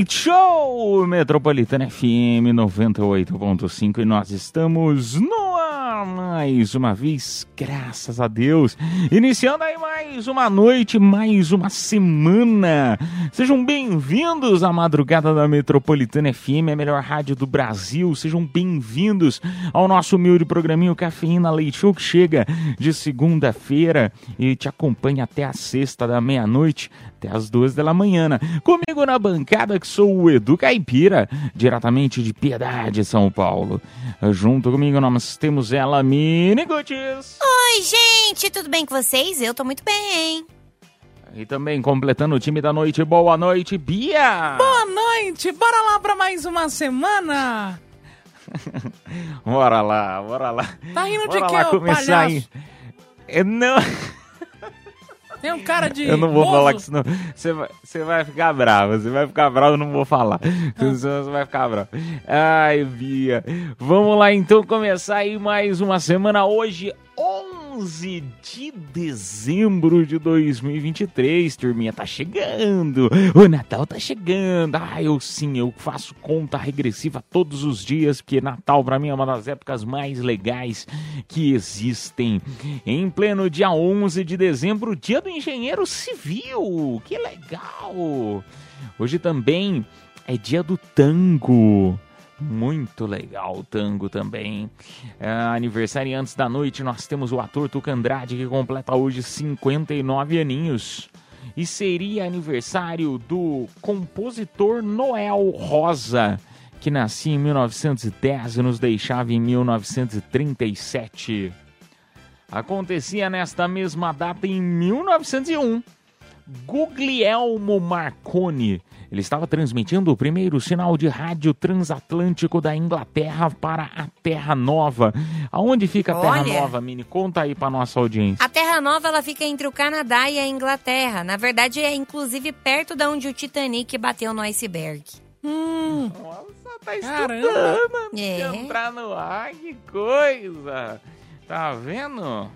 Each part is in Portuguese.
Leite Show Metropolitana FM 98.5 e nós estamos no ar mais uma vez, graças a Deus. Iniciando aí mais uma noite, mais uma semana. Sejam bem-vindos à madrugada da Metropolitana FM, a melhor rádio do Brasil. Sejam bem-vindos ao nosso humilde programinho Cafeína Leite Show que chega de segunda-feira e te acompanha até a sexta da meia-noite até as duas da manhã. Comigo na bancada que sou o Edu Caipira, diretamente de Piedade, São Paulo. Junto comigo nós temos ela, Mini Gutis. Oi, gente, tudo bem com vocês? Eu tô muito bem. E também completando o time da noite, boa noite, Bia. Boa noite, bora lá pra mais uma semana. Bora lá, bora lá. Tá rindo de Bora quê, lá ô começar palhaço? aí. É, Não, Tem um cara de eu não vou falar que senão você vai, você vai ficar bravo. Você vai ficar bravo, eu não vou falar. Ah. Você vai ficar bravo. Ai, Bia. Vamos lá então começar aí mais uma semana. Hoje, 11 de dezembro de 2023. Turminha, tá chegando. O Natal tá chegando. Ah, eu sim, eu faço conta regressiva todos os dias, porque Natal pra mim é uma das épocas mais legais que existem. Em pleno dia 11 de dezembro, dia do engenheiro civil. Que legal! Hoje também é dia do tango. Muito legal tango também. É, aniversariantes da noite, nós temos o ator Tuca Andrade, que completa hoje 59 aninhos. E seria aniversário do compositor Noel Rosa, que nascia em 1910 e nos deixava em 1937. Acontecia nesta mesma data em 1901. Guglielmo Marconi. Ele estava transmitindo o primeiro sinal de rádio transatlântico da Inglaterra para a Terra Nova. Aonde fica a Terra Olha. Nova, Mini? Conta aí para nossa audiência. A Terra Nova ela fica entre o Canadá e a Inglaterra. Na verdade, é inclusive perto da onde o Titanic bateu no iceberg. Hum, Nossa, tá Caramba. estudando de É. entrar no ar, que coisa! Tá vendo?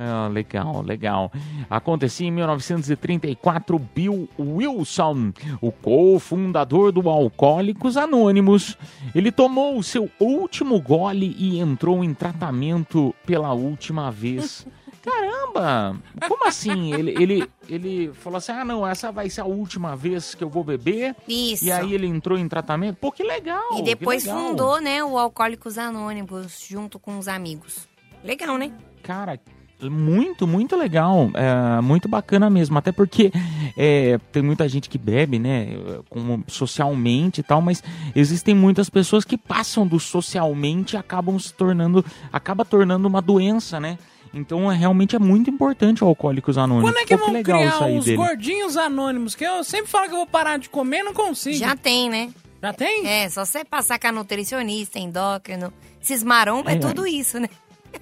Ah, legal, legal. Acontecia em 1934, Bill Wilson, o cofundador do Alcoólicos Anônimos. Ele tomou o seu último gole e entrou em tratamento pela última vez. Caramba! Como assim? Ele, ele, ele falou assim: ah, não, essa vai ser a última vez que eu vou beber. Isso. E aí ele entrou em tratamento? Pô, que legal! E depois legal. fundou, né, o Alcoólicos Anônimos junto com os amigos. Legal, né? Cara, muito, muito legal. É, muito bacana mesmo. Até porque é, tem muita gente que bebe, né? Como socialmente e tal, mas existem muitas pessoas que passam do socialmente e acabam se tornando. acaba tornando uma doença, né? Então é, realmente é muito importante o Alcoólicos Anônimos. quando é que Pô, vão legal criar os dele. gordinhos anônimos? Que eu sempre falo que eu vou parar de comer, não consigo. Já tem, né? Já tem? É, só você passar com a nutricionista, endócrino. Esses maromba é, É, tudo isso, né?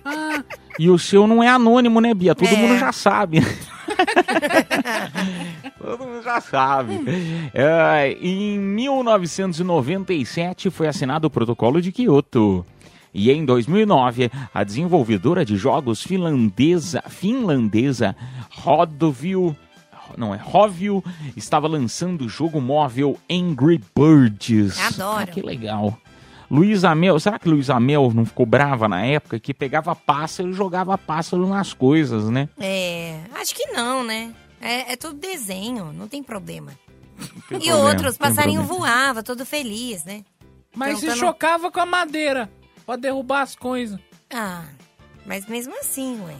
Ah, E o seu não é anônimo, né, Bia? Todo É. mundo já sabe. Todo mundo já sabe. É, em 1997 foi assinado o Protocolo de Kyoto. E em 2009, a desenvolvedora de jogos finlandesa, finlandesa Rodovil, não é Rovio, estava lançando o jogo móvel Angry Birds. Adoro. Ah, que legal. Luiz Amel, será que Luiz Amel não ficou brava na época que pegava pássaro e jogava pássaro nas coisas, né? É, acho que não, né? É, é tudo desenho, não tem problema. Tem E problema, outros, passarinho problema. voava, todo feliz, né? mas se Então, tá no- chocava com a madeira pra derrubar as coisas. Ah, mas mesmo assim, ué.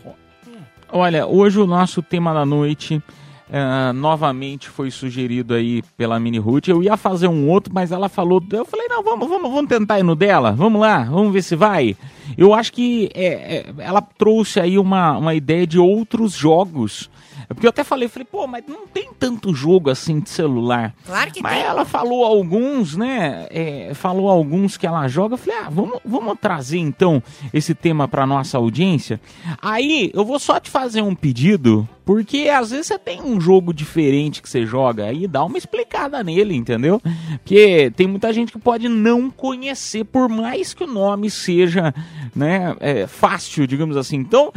Olha, hoje o nosso tema da noite ah, novamente foi sugerido aí pela Mini Ruth. Eu ia fazer um outro, mas ela falou. Eu falei, não, vamos, vamos, vamos tentar ir no dela. Vamos lá, vamos ver se vai. Eu acho que é, é, ela trouxe aí uma, uma ideia de outros jogos. É Porque eu até falei, falei, pô, mas não tem tanto jogo assim de celular. Claro que Mas tem. ela falou alguns, né? é, falou alguns que ela joga. Eu falei, ah, vamos, vamos trazer então esse tema para nossa audiência. Aí eu vou só te fazer um pedido, porque às vezes você tem um jogo diferente que você joga, aí dá uma explicada nele, entendeu? Porque tem muita gente que pode não conhecer, por mais que o nome seja, né, é, fácil, digamos assim. Então.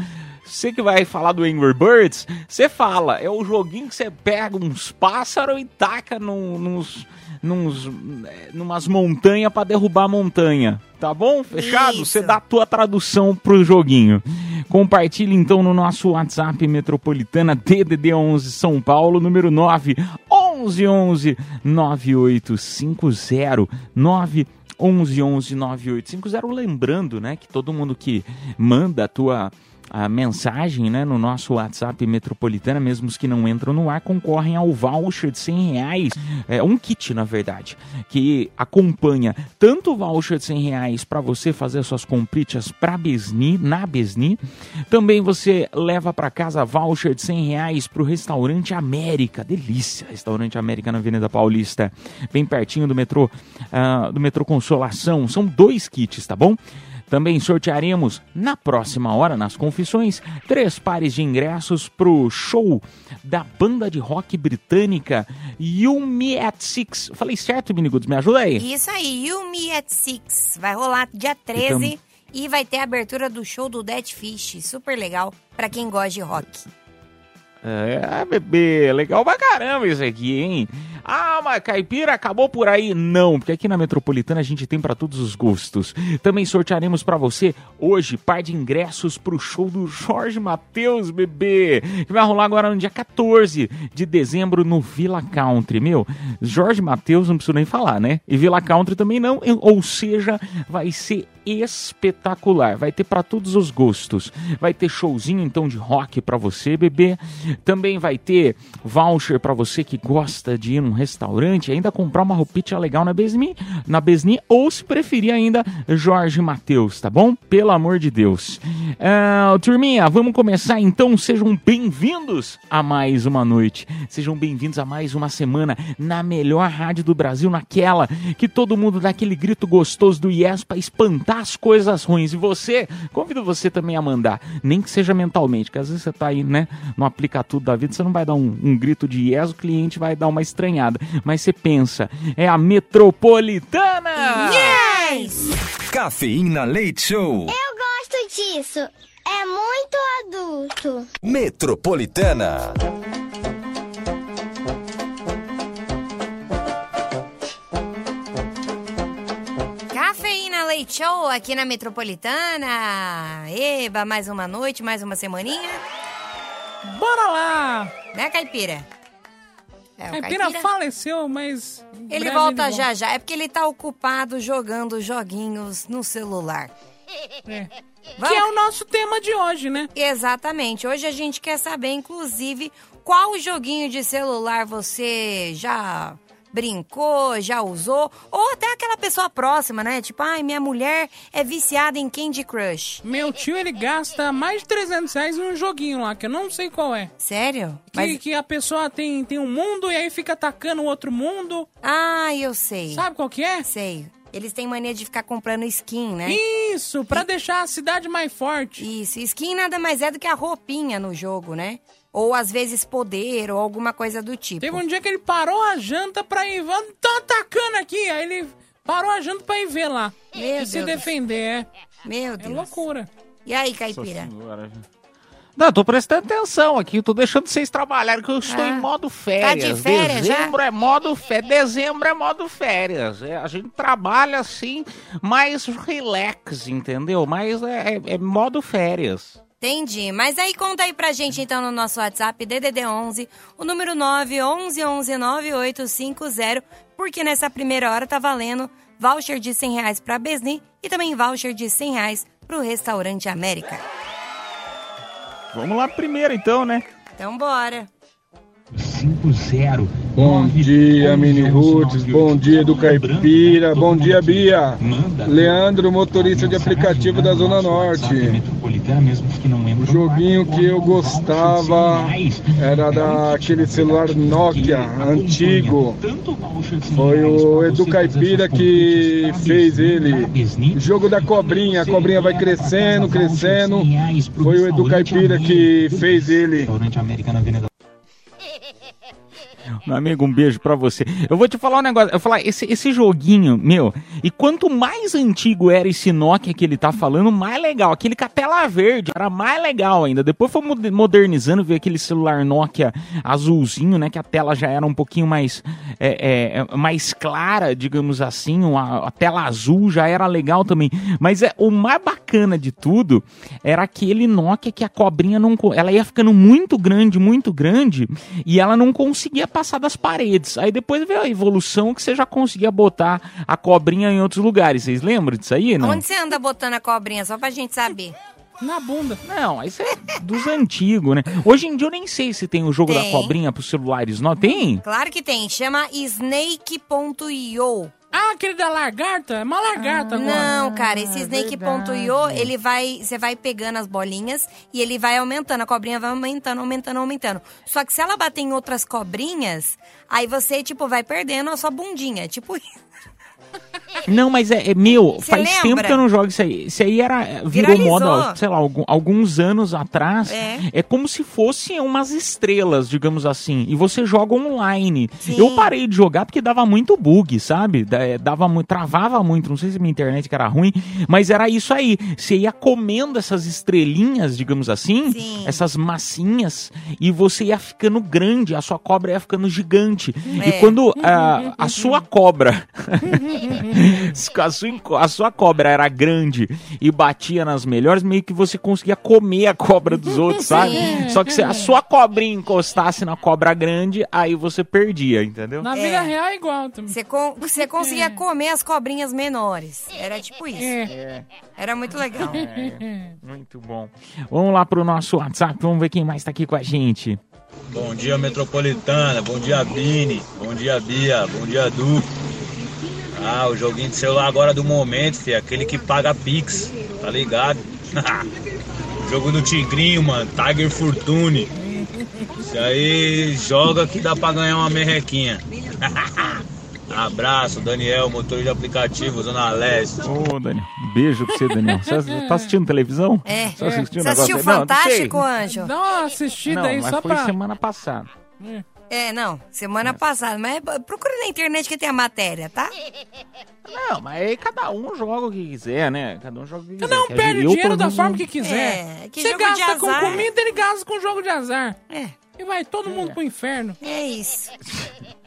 Você que vai falar do Angry Birds, você fala, é o joguinho que você pega uns pássaros e taca num, nos, nos, eh, numas montanhas pra derrubar a montanha. Tá bom? Fechado? Isso. Você dá a tua tradução pro joguinho. Compartilhe então no nosso WhatsApp Metropolitana DDD 11 São Paulo, número 9 1111 9850 9 11 11 9850. Lembrando, né, que todo mundo que manda a tua a mensagem né, no nosso WhatsApp Metropolitana, mesmo os que não entram no ar, concorrem ao voucher de 100 reais, é, um kit na verdade, que acompanha tanto o voucher de 100 reais para você fazer suas compritas para Besni, na Besni, também você leva para casa voucher de 100 reais para o Restaurante América, delícia, Restaurante América na Avenida Paulista, bem pertinho do metrô, ah, do metrô Consolação, são dois kits, tá bom? Também sortearemos na próxima hora, nas confissões, três pares de ingressos pro show da banda de rock britânica You Me at Six. Falei certo, Minigudos? Me ajuda aí. Isso aí, You Me at Six. Vai rolar dia 13 e vai ter a abertura do show do Dead Fish. Super legal pra quem gosta de rock. É, bebê, legal pra caramba isso aqui, hein? Ah, mas caipira acabou por aí? Não, porque aqui na Metropolitana a gente tem pra todos os gostos. Também sortearemos pra você hoje par de ingressos pro show do Jorge Matheus, bebê, que vai rolar agora no dia 14 de dezembro no Villa Country. Meu, Jorge Matheus não preciso nem falar, né? E Villa Country também não, ou seja, vai ser espetacular. Vai ter para todos os gostos. Vai ter showzinho então de rock para você, bebê. Também vai ter voucher para você que gosta de ir num restaurante, ainda comprar uma roupinha legal na Besni, na Besni ou se preferir ainda Jorge Matheus, tá bom? Pelo amor de Deus. Ah, turminha, vamos começar então. Sejam bem-vindos a mais uma noite. Sejam bem-vindos a mais uma semana na melhor rádio do Brasil, naquela que todo mundo dá aquele grito gostoso do Yes para espantar as coisas ruins. E você, convido você também a mandar, nem que seja mentalmente, que às vezes você tá aí, né, no aplica tudo da vida, você não vai dar um, um grito de Yes, o cliente vai dar uma estranhada. Mas você pensa, é a metropolitana! Yes! Cafeína Leite Show. Eu gosto disso. É muito adulto. Metropolitana. Cafeína Leite Show aqui na Metropolitana. Eba, mais uma noite, mais uma semaninha. Bora lá! Né, Caipira? É, o Caipira faleceu, mas. Ele breve volta ele já já. É porque ele tá ocupado jogando joguinhos no celular. É. Vamos? Que é o nosso tema de hoje, né? Exatamente. Hoje a gente quer saber, inclusive, qual joguinho de celular você já brincou, já usou, ou até aquela pessoa próxima, né? Tipo, ai, minha mulher é viciada em Candy Crush. Meu tio, ele gasta mais de 300 reais num joguinho lá, que eu não sei qual é. Sério? Que, Mas... que a pessoa tem, tem um mundo e aí fica atacando o outro mundo. Ah, eu sei. Sabe qual que é? Sei. Eles têm mania de ficar comprando skin, né? Isso, pra deixar a cidade mais forte. Isso, skin nada mais é do que a roupinha no jogo, né? Ou às vezes poder, ou alguma coisa do tipo. Teve um dia que ele parou a janta pra ir. "Vamos, Tá atacando aqui! Aí ele parou a janta pra ir ver lá. Meu e se Deus. defender, é. Meu É Deus. loucura. E aí, Caipira? Não, tô prestando atenção aqui, tô deixando vocês trabalharem, que eu estou Ah, em modo tá férias. de férias já? Dezembro é modo férias. Dezembro é modo férias. É, a gente trabalha assim, mais relax, entendeu? Mas é, é- é modo férias. Entendi. Mas aí conta aí pra gente então no nosso WhatsApp DDD 11, o número 911119850, porque nessa primeira hora tá valendo voucher de 100 reais pra Besni e também voucher de 100 reais pro Restaurante América. Vamos lá primeiro então, né? Então bora. 5-0. Bom dia, Mini Roots. Bom dia do Caipira. Bom dia, Bia. Leandro, motorista de aplicativo da Zona Norte. O joguinho que eu gostava era daquele celular Nokia antigo. Foi o Edu Caipira que fez ele. O jogo da cobrinha. A cobrinha vai crescendo, crescendo. Foi o Edu Caipira que fez ele. Meu amigo, um beijo pra você. Eu vou te falar um negócio. Eu falar, esse, esse joguinho, meu, e quanto mais antigo era esse Nokia que ele tá falando, mais legal. Aquele com a tela verde era mais legal ainda. Depois foi mod- modernizando, veio aquele celular Nokia azulzinho, né? Que a tela já era um pouquinho mais, é, é, mais clara, digamos assim. A, a tela azul já era legal também. Mas é, o mais bacana de tudo era aquele Nokia que a cobrinha não. Ela ia ficando muito grande, muito grande, e ela não conseguia passar das paredes. Aí depois veio a evolução que você já conseguia botar a cobrinha em outros lugares. Vocês lembram disso aí? Não? Onde você anda botando a cobrinha? Só pra gente saber. Na bunda. Não, isso é dos antigos, né? Hoje em dia eu nem sei se tem o jogo da Tem. cobrinha pros celulares, não tem? Claro que tem. Chama Snake.io. Ah, aquele da lagarta? É uma lagarta agora. Não, cara, esse Snake.io, ele vai. Você vai pegando as bolinhas e ele vai aumentando. A cobrinha vai aumentando, aumentando, aumentando. Só que se ela bater em outras cobrinhas, aí você, tipo, vai perdendo a sua bundinha. Tipo isso. Não, mas é, é meu, Cê faz lembra? tempo que eu não jogo isso aí. Isso aí era, virou Viralizou. moda, sei lá, algum- alguns anos atrás. É. É. como se fossem umas estrelas, digamos assim. E você joga online. Sim. Eu parei de jogar porque dava muito bug, sabe? É, Dava muito, travava muito. Não sei se minha internet que era ruim, mas era isso aí. Você ia comendo essas estrelinhas, digamos assim, Sim. essas massinhas, e você ia ficando grande, a sua cobra ia ficando gigante. E É. quando ah, a sua cobra Se a sua, a sua cobra era grande e batia nas melhores, meio que você conseguia comer a cobra dos outros, sabe? Só que se a sua cobrinha encostasse na cobra grande, aí você perdia, entendeu? Na É. vida real é igual também. Você, con- você conseguia comer as cobrinhas menores. Era tipo isso. É. Era muito legal. Muito bom. Vamos lá pro nosso WhatsApp, vamos ver quem mais tá aqui com a gente. Bom dia, Metropolitana. Bom dia, Bini. Bom dia, Bia. Bom dia, Du. Ah, o joguinho de celular agora do momento, filho. Aquele que paga Pix, tá ligado? Jogo do Tigrinho, mano. Tiger Fortune. Isso aí joga que dá pra ganhar uma merrequinha. Abraço, Daniel, motor de aplicativo, Zona Leste. Ô, Daniel, um beijo pra você, Daniel. Você tá assistindo televisão? É. Tá assistindo Você assistiu aí? Não, não. Fantástico, Anjo? Dá uma assistida Não, aí mas só foi pra. semana passada. É, não. Semana passada. Mas procura na internet que tem a matéria, tá? Não, mas aí cada um joga o que quiser, né? Cada um joga o que quiser. Cada um perde eu, dinheiro da forma que quiser. É, que Você jogo de gasta com comida, ele gasta com jogo de azar. É. E vai todo mundo pro inferno. É isso.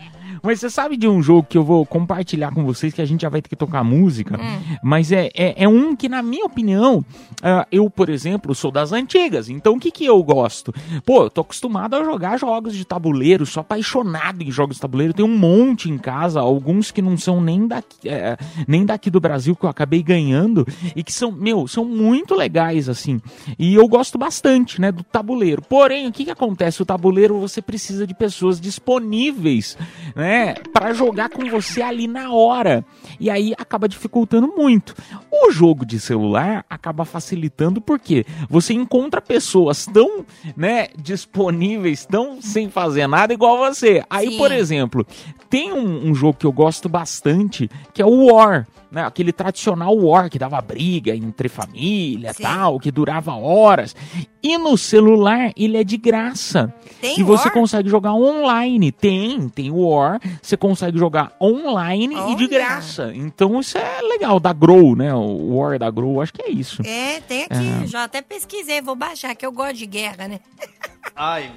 Mas você sabe de um jogo que eu vou compartilhar com vocês, que a gente já vai ter que tocar música, mas é, é, é um que, na minha opinião, ah, eu, por exemplo, sou das antigas, então o que, que eu gosto? Pô, eu tô acostumado a jogar jogos de tabuleiro, sou apaixonado em jogos de tabuleiro, tem um monte em casa, alguns que não são nem daqui, é, nem daqui do Brasil, que eu acabei ganhando, e que são, meu, são muito legais, assim, e eu gosto bastante, né, do tabuleiro. Porém, o que que acontece? O tabuleiro, você precisa de pessoas disponíveis, né, para jogar com você ali na hora. E aí acaba dificultando muito. O jogo de celular acaba facilitando porque você encontra pessoas tão, né, disponíveis, tão sem fazer nada igual você. Aí, Sim. por exemplo, tem um, um jogo que eu gosto bastante, que é o War. Né, aquele tradicional war que dava briga entre família Sim. tal, que durava horas. E no celular ele é de graça. Tem e você War? consegue jogar online. Tem, tem o War. Você consegue jogar online e de Olha. graça. Então isso é legal. Da Grow, né? O War da Grow, acho que é isso. É, tem aqui. Já até pesquisei, vou baixar, que eu gosto de guerra, né? Ai.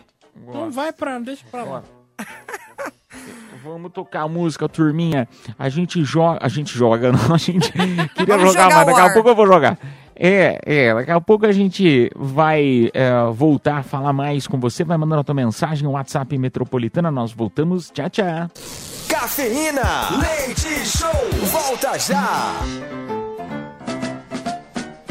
Então vai pra. Deixa pra lá. Vamos tocar a música, turminha. A gente joga. A gente joga, não. A gente queria Vamos jogar, jogar mas daqui a pouco eu vou jogar. É, é, daqui a pouco a gente vai é, voltar a falar mais com você. Vai mandando a tua mensagem, WhatsApp Metropolitana. Nós voltamos. Tchau, tchau. Cafeína. Leite Show. Volta já.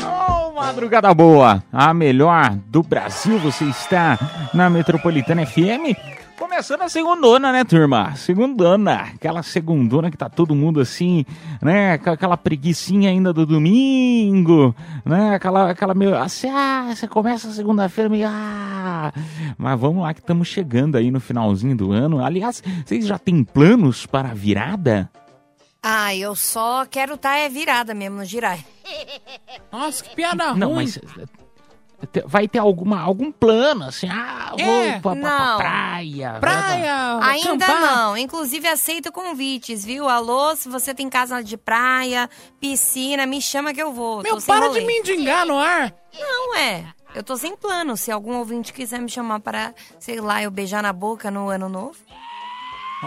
Oh Madrugada boa, a melhor do Brasil. Você está na Metropolitana FM. Começando a segundona, né, turma? Segundona. Aquela segundona que tá todo mundo assim, né? Com aquela preguiçinha ainda do domingo, né? Aquela, aquela meio. Assim, ah, você começa a segunda-feira meio. Ah. Mas vamos lá que estamos chegando aí no finalzinho do ano. Aliás, vocês já têm planos para a virada? Ah, eu só quero estar é virada mesmo no girar. Nossa, que piada Não, ruim. mas te- vai ter alguma, algum plano, assim, ah, vou É, pra, pra- pra não. praia. Praia, Ainda acampar. não. Inclusive, aceito convites, viu? Alô, se você tem casa de praia, piscina, me chama que eu vou. Meu, para de rolê. mendigar no ar. Não, é. Eu tô sem plano. Se algum ouvinte quiser me chamar para, sei lá, eu beijar na boca no ano novo.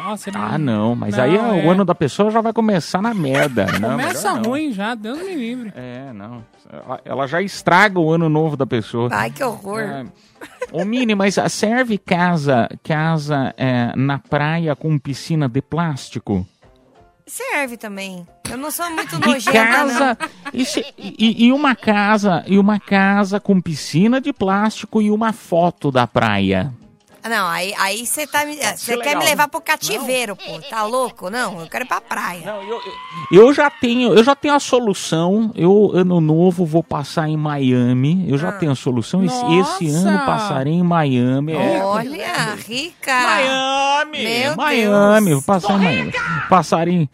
Nossa, ele Ah, não, mas Não, aí é. o ano da pessoa já vai começar na merda. Não, Começa ruim já, Deus me livre. É, não. Ela- já estraga o ano novo da pessoa. Ai, que horror. É. Ô, Mini, mas serve casa, casa é, na praia com piscina de plástico? Serve também. Eu não sou muito E nojenta, casa, não. e, se- e- e uma casa, e uma casa com piscina de plástico e uma foto da praia. Não, aí aí você tá você quer legal, me levar pro cativeiro, pô. Tá louco? Não, eu quero ir pra praia. Eu já tenho, eu já tenho a solução. Eu ano novo vou passar em Miami. Eu já tenho a solução. Esse, esse ano passarei em Miami. É, Olha, rica. Miami, Meu Miami, Deus. vou passar em Miami. Passar em,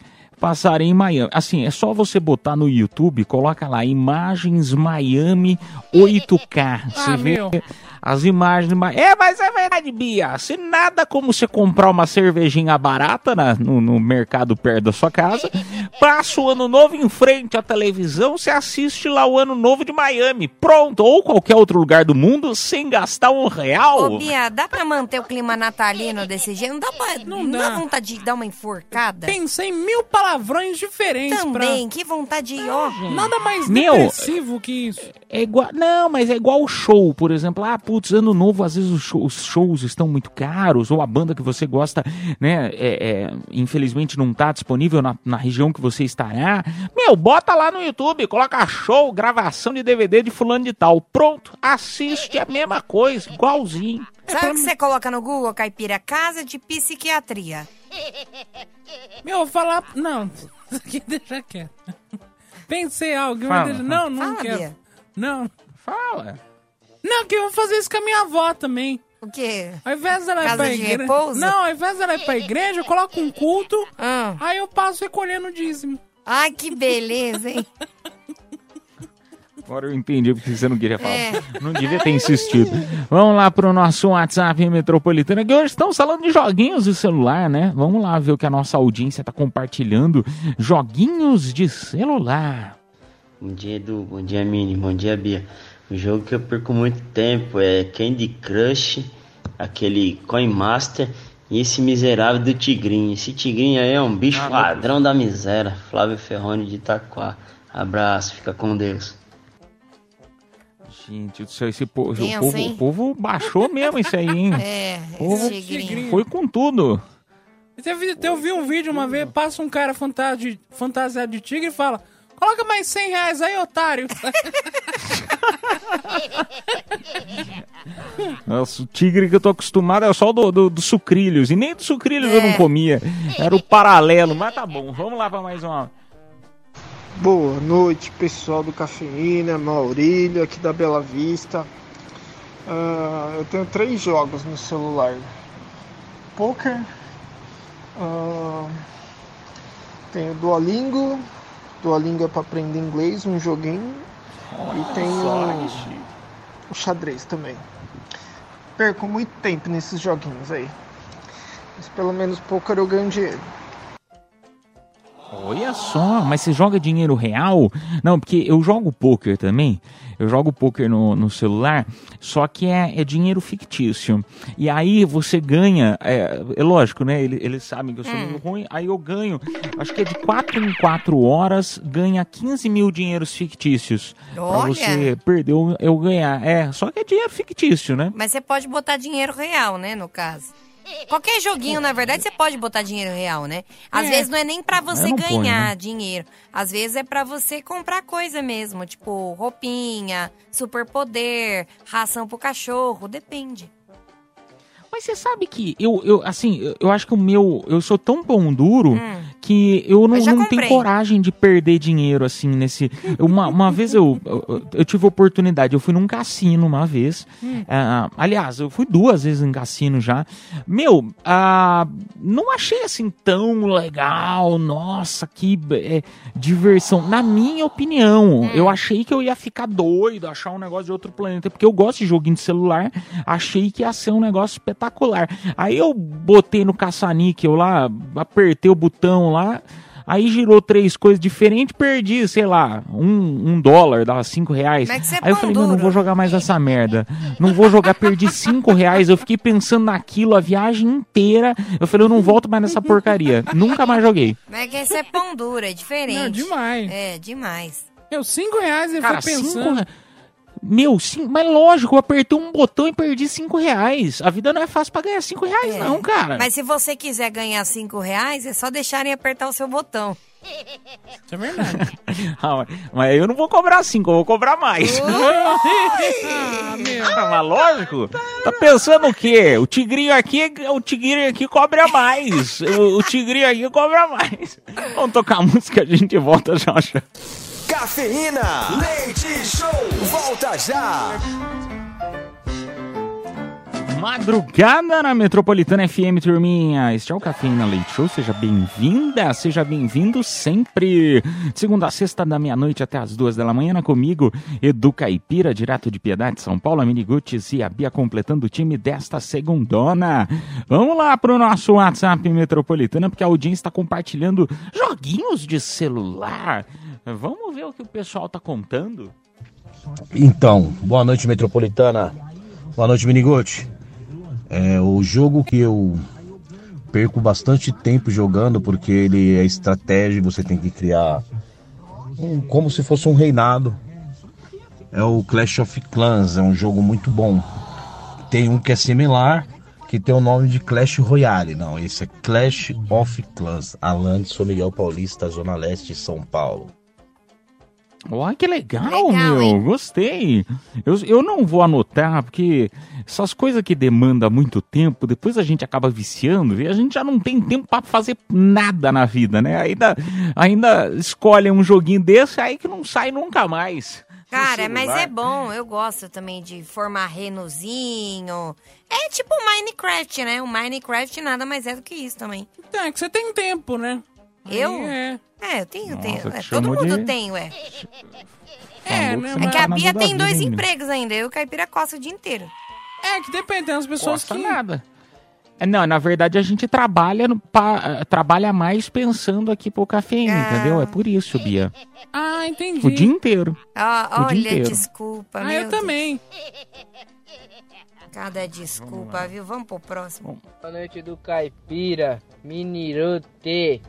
em Miami. Assim, é só você botar no YouTube, coloca lá imagens Miami 8K. Você Ah, vê meu. As imagens. de Ma- É, mas é verdade, Bia. Se nada como você comprar uma cervejinha barata na- no, no mercado perto da sua casa, passa o ano novo em frente à televisão, você assiste lá o ano novo de Miami. Pronto, ou qualquer outro lugar do mundo, sem gastar um real. Ô, Bia, dá pra manter o clima natalino desse jeito? Não dá pra. Não, dá. dá vontade de dar uma enforcada? Pensei em mil palavrões diferentes Também, que vontade, ó. pra... Nada mais Meu, depressivo que isso. É igual, não, mas é igual o show, por exemplo. Ah, putz, ano novo, às vezes os show- os shows, estão muito caros, ou a banda que você gosta, né, é, é, infelizmente não tá disponível na, na região que você estará. Meu, bota lá no YouTube, coloca show, gravação de DVD de fulano de tal. Pronto, assiste a mesma coisa, igualzinho. Sabe o que você coloca no Google, Caipira? Casa de psiquiatria. Meu, falar... Não, isso aqui deixa quieto. Pensei algo. Fala, deixa-. Não, não Fala, quero. Bia. Não. Fala. Não, que eu vou fazer isso com a minha avó também. O quê? Ao invés dela ir Casa pra de igreja. repouso? Não, ao invés dela ir pra igreja, eu coloco um culto. Ah. Aí eu passo recolhendo o dízimo. Ai, que beleza, hein? Agora eu entendi porque você não queria falar. É. Não devia ter insistido. Vamos lá pro nosso WhatsApp Metropolitana, que hoje estamos falando de joguinhos de celular, né? Vamos lá ver o que a nossa audiência tá compartilhando. Joguinhos de celular. Bom dia, Edu. Bom dia, Mini. Bom dia, Bia. O jogo que eu perco muito tempo é Candy Crush, aquele Coin Master e esse miserável do Tigrinho. Esse Tigrinho aí é um bicho Ah, ladrão da miséria. Flávio Ferrone de Itaquá. Abraço, fica com Deus. Gente do céu, esse po- o, povo, hein? o povo baixou mesmo isso aí, hein? É, O povo esse tigrinho. foi com tudo. Eu vi um vídeo uma vez, passa um cara fantasi- fantasiado de tigre e fala: Coloca mais 100 reais aí, otário. Nossa, o tigre que eu tô acostumado é só o do, do, do sucrilhos. E nem do sucrilhos eu É. não comia. Era o paralelo, mas tá bom. Vamos lá pra mais uma. Boa noite, pessoal do Cafeína, Maurílio, aqui da Bela Vista. Ah, eu tenho três jogos no celular: Poker, ah, tenho Duolingo, Duolingo é para aprender inglês, um joguinho, e tenho o xadrez também. Perco muito tempo nesses joguinhos aí, mas pelo menos Poker eu ganho dinheiro. Olha só, mas você joga dinheiro real? Não, porque eu jogo poker também. Eu jogo poker no, no celular, só que é, é dinheiro fictício. E aí você ganha, é, é lógico, né? Eles, eles sabem que eu sou Hum. meio ruim, aí eu ganho, acho que é de 4 em 4 horas, ganha 15 mil dinheiros fictícios. Pra Olha! você perder eu ganhar. É, só que é dinheiro fictício, né? Mas você pode botar dinheiro real, né, no caso. Qualquer joguinho, na verdade, você pode botar dinheiro real, né? Às É. vezes não é nem pra você não põe, ganhar né? dinheiro. Às vezes é pra você comprar coisa mesmo, tipo roupinha, superpoder, ração pro cachorro, depende. Mas você sabe que eu, eu assim, eu- eu acho que o meu. Eu sou tão pão duro que eu não, Eu não tenho coragem de perder dinheiro, assim, nesse. Uma, uma vez eu, eu, eu tive oportunidade, eu fui num cassino uma vez. Ah, aliás, eu fui duas vezes em cassino já. Meu, ah, não achei assim tão legal. Nossa, que é, diversão. Na minha opinião, eu achei que eu ia ficar doido, achar um negócio de outro planeta, porque eu gosto de joguinho de celular. Achei que ia ser um negócio espetacular. Aí eu botei no caça-níquel lá, apertei o botão lá. Aí girou três coisas diferentes, perdi, sei lá, um, um dólar, dava cinco reais. Mas que você é Aí eu falei, meu, não vou jogar mais essa merda. Não vou jogar, perdi cinco reais. Eu fiquei pensando naquilo a viagem inteira. Eu falei, eu não volto mais nessa porcaria. Nunca mais joguei. Mas é que esse é pão duro, é diferente. Não, demais. É, demais. Eu, cinco reais ele Cara, foi cinco pensando. re- Meu, sim, mas lógico, eu apertei um botão e perdi cinco reais. A vida não é fácil pra ganhar cinco reais, É. não, cara. Mas se você quiser ganhar cinco reais, é só deixarem apertar o seu botão. Isso é verdade. Ah, mas- mas eu não vou cobrar cinco, eu vou cobrar mais. ah, meu. Ah, mas lógico. Tá pensando o quê? O tigrinho aqui, o tigrinho aqui cobra mais. O, o tigrinho aqui cobra mais. Vamos tocar a música, a gente volta já já. Cafeína. Leite Show. Volta já. Madrugada na Metropolitana FM, turminha. Este é o Cafeína Leite Show. Seja bem-vinda, seja bem-vindo sempre. Segunda a sexta, da meia-noite até as duas da manhã, comigo, Edu Caipira, direto de Piedade, São Paulo, a Miniguts e a Bia completando o time desta segundona. Vamos lá pro nosso WhatsApp Metropolitana, porque a audiência está compartilhando joguinhos de celular. Vamos ver o que o pessoal tá contando? Então, boa noite, Metropolitana. Boa noite, Miniguti. É o jogo que eu perco bastante tempo jogando porque ele é estratégia, você tem que criar um- como se fosse um reinado. É o Clash of Clans, é um jogo muito bom. Tem um que é similar, que tem o nome de Clash Royale. Não, esse é Clash of Clans. Alan de São Miguel Paulista, Zona Leste, São Paulo. Olha que legal, Legal, meu. hein? Gostei. Eu, eu não vou anotar, porque essas coisas que demandam muito tempo, depois a gente acaba viciando e a gente já não tem tempo pra fazer nada na vida, né? Ainda, ainda escolhe um joguinho desse aí que não sai nunca mais. Cara, mas é bom. Eu gosto também de formar renozinho. É tipo Minecraft, né? O Minecraft nada mais é do que isso também. Então, é que você tem tempo, né? Aí Eu? É. É, eu tenho, Nossa, tenho. te É, todo mundo de- tem, ué. É, Falou né? você É que a tá na Bia tem dois empregos ainda. Eu e o Caipira coça o dia inteiro. É que depende, tem umas pessoas Costa que. nada. É, Não, na verdade a gente trabalha, no, pa- eh, trabalha mais pensando aqui pro cafeína, Ah. entendeu? É por isso, Bia. Ah, entendi. O dia inteiro. Ó, O dia olha, inteiro. desculpa, Ah, meu eu também. Deus. Cada desculpa, viu? Vamos pro próximo. Boa noite do Caipira, Minirote.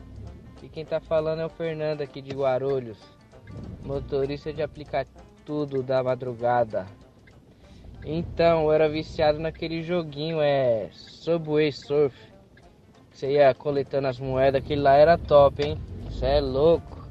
E quem tá falando é o Fernando aqui de Guarulhos, motorista de aplicativo da madrugada. Então, eu era viciado naquele joguinho, é Subway Surf. Você ia coletando as moedas, aquele lá era top, hein? Você é louco.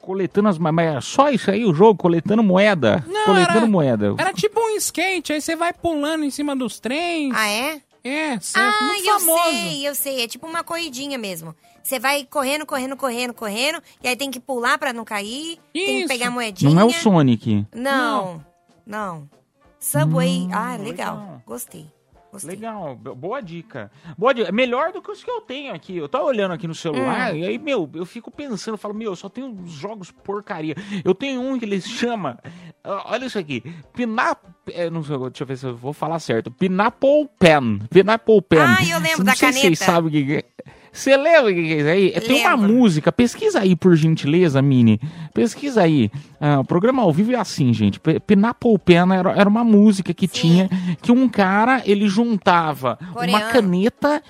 Coletando as. Mas era só isso aí o jogo? Coletando moeda? Não, coletando era- moeda. Era tipo um skate, aí você vai pulando em cima dos trens. Ah, é? É, você Ah, é muito eu famoso. sei, eu sei. É tipo uma corridinha mesmo. Você vai correndo, correndo, correndo, correndo. E aí tem que pular pra não cair. Tem que Isso. pegar a moedinha. Não é o Sonic. Não, não. Subway. Hum, ah, legal. legal. Gostei. Gostei. Legal, bo- boa dica. Boa dica. Melhor do que os que eu tenho aqui. Eu tô olhando aqui no celular Hum. e aí, meu, eu fico pensando, eu falo, meu, eu só tenho uns jogos porcaria. Eu tenho um que eles chama, olha isso aqui, Pinap, é, não sei, deixa eu ver se eu vou falar certo. Pineapple Pen. Pineapple Pen. Ah, eu lembro não da sei se vocês caneta. sabem o que é. Você lembra o que é isso aí? Tem uma música, pesquisa aí por gentileza, Mini. Pesquisa aí. Ah, o programa ao vivo é assim, gente. Pineapple Pen era, era uma música que tinha que um cara, ele juntava uma Coreano. caneta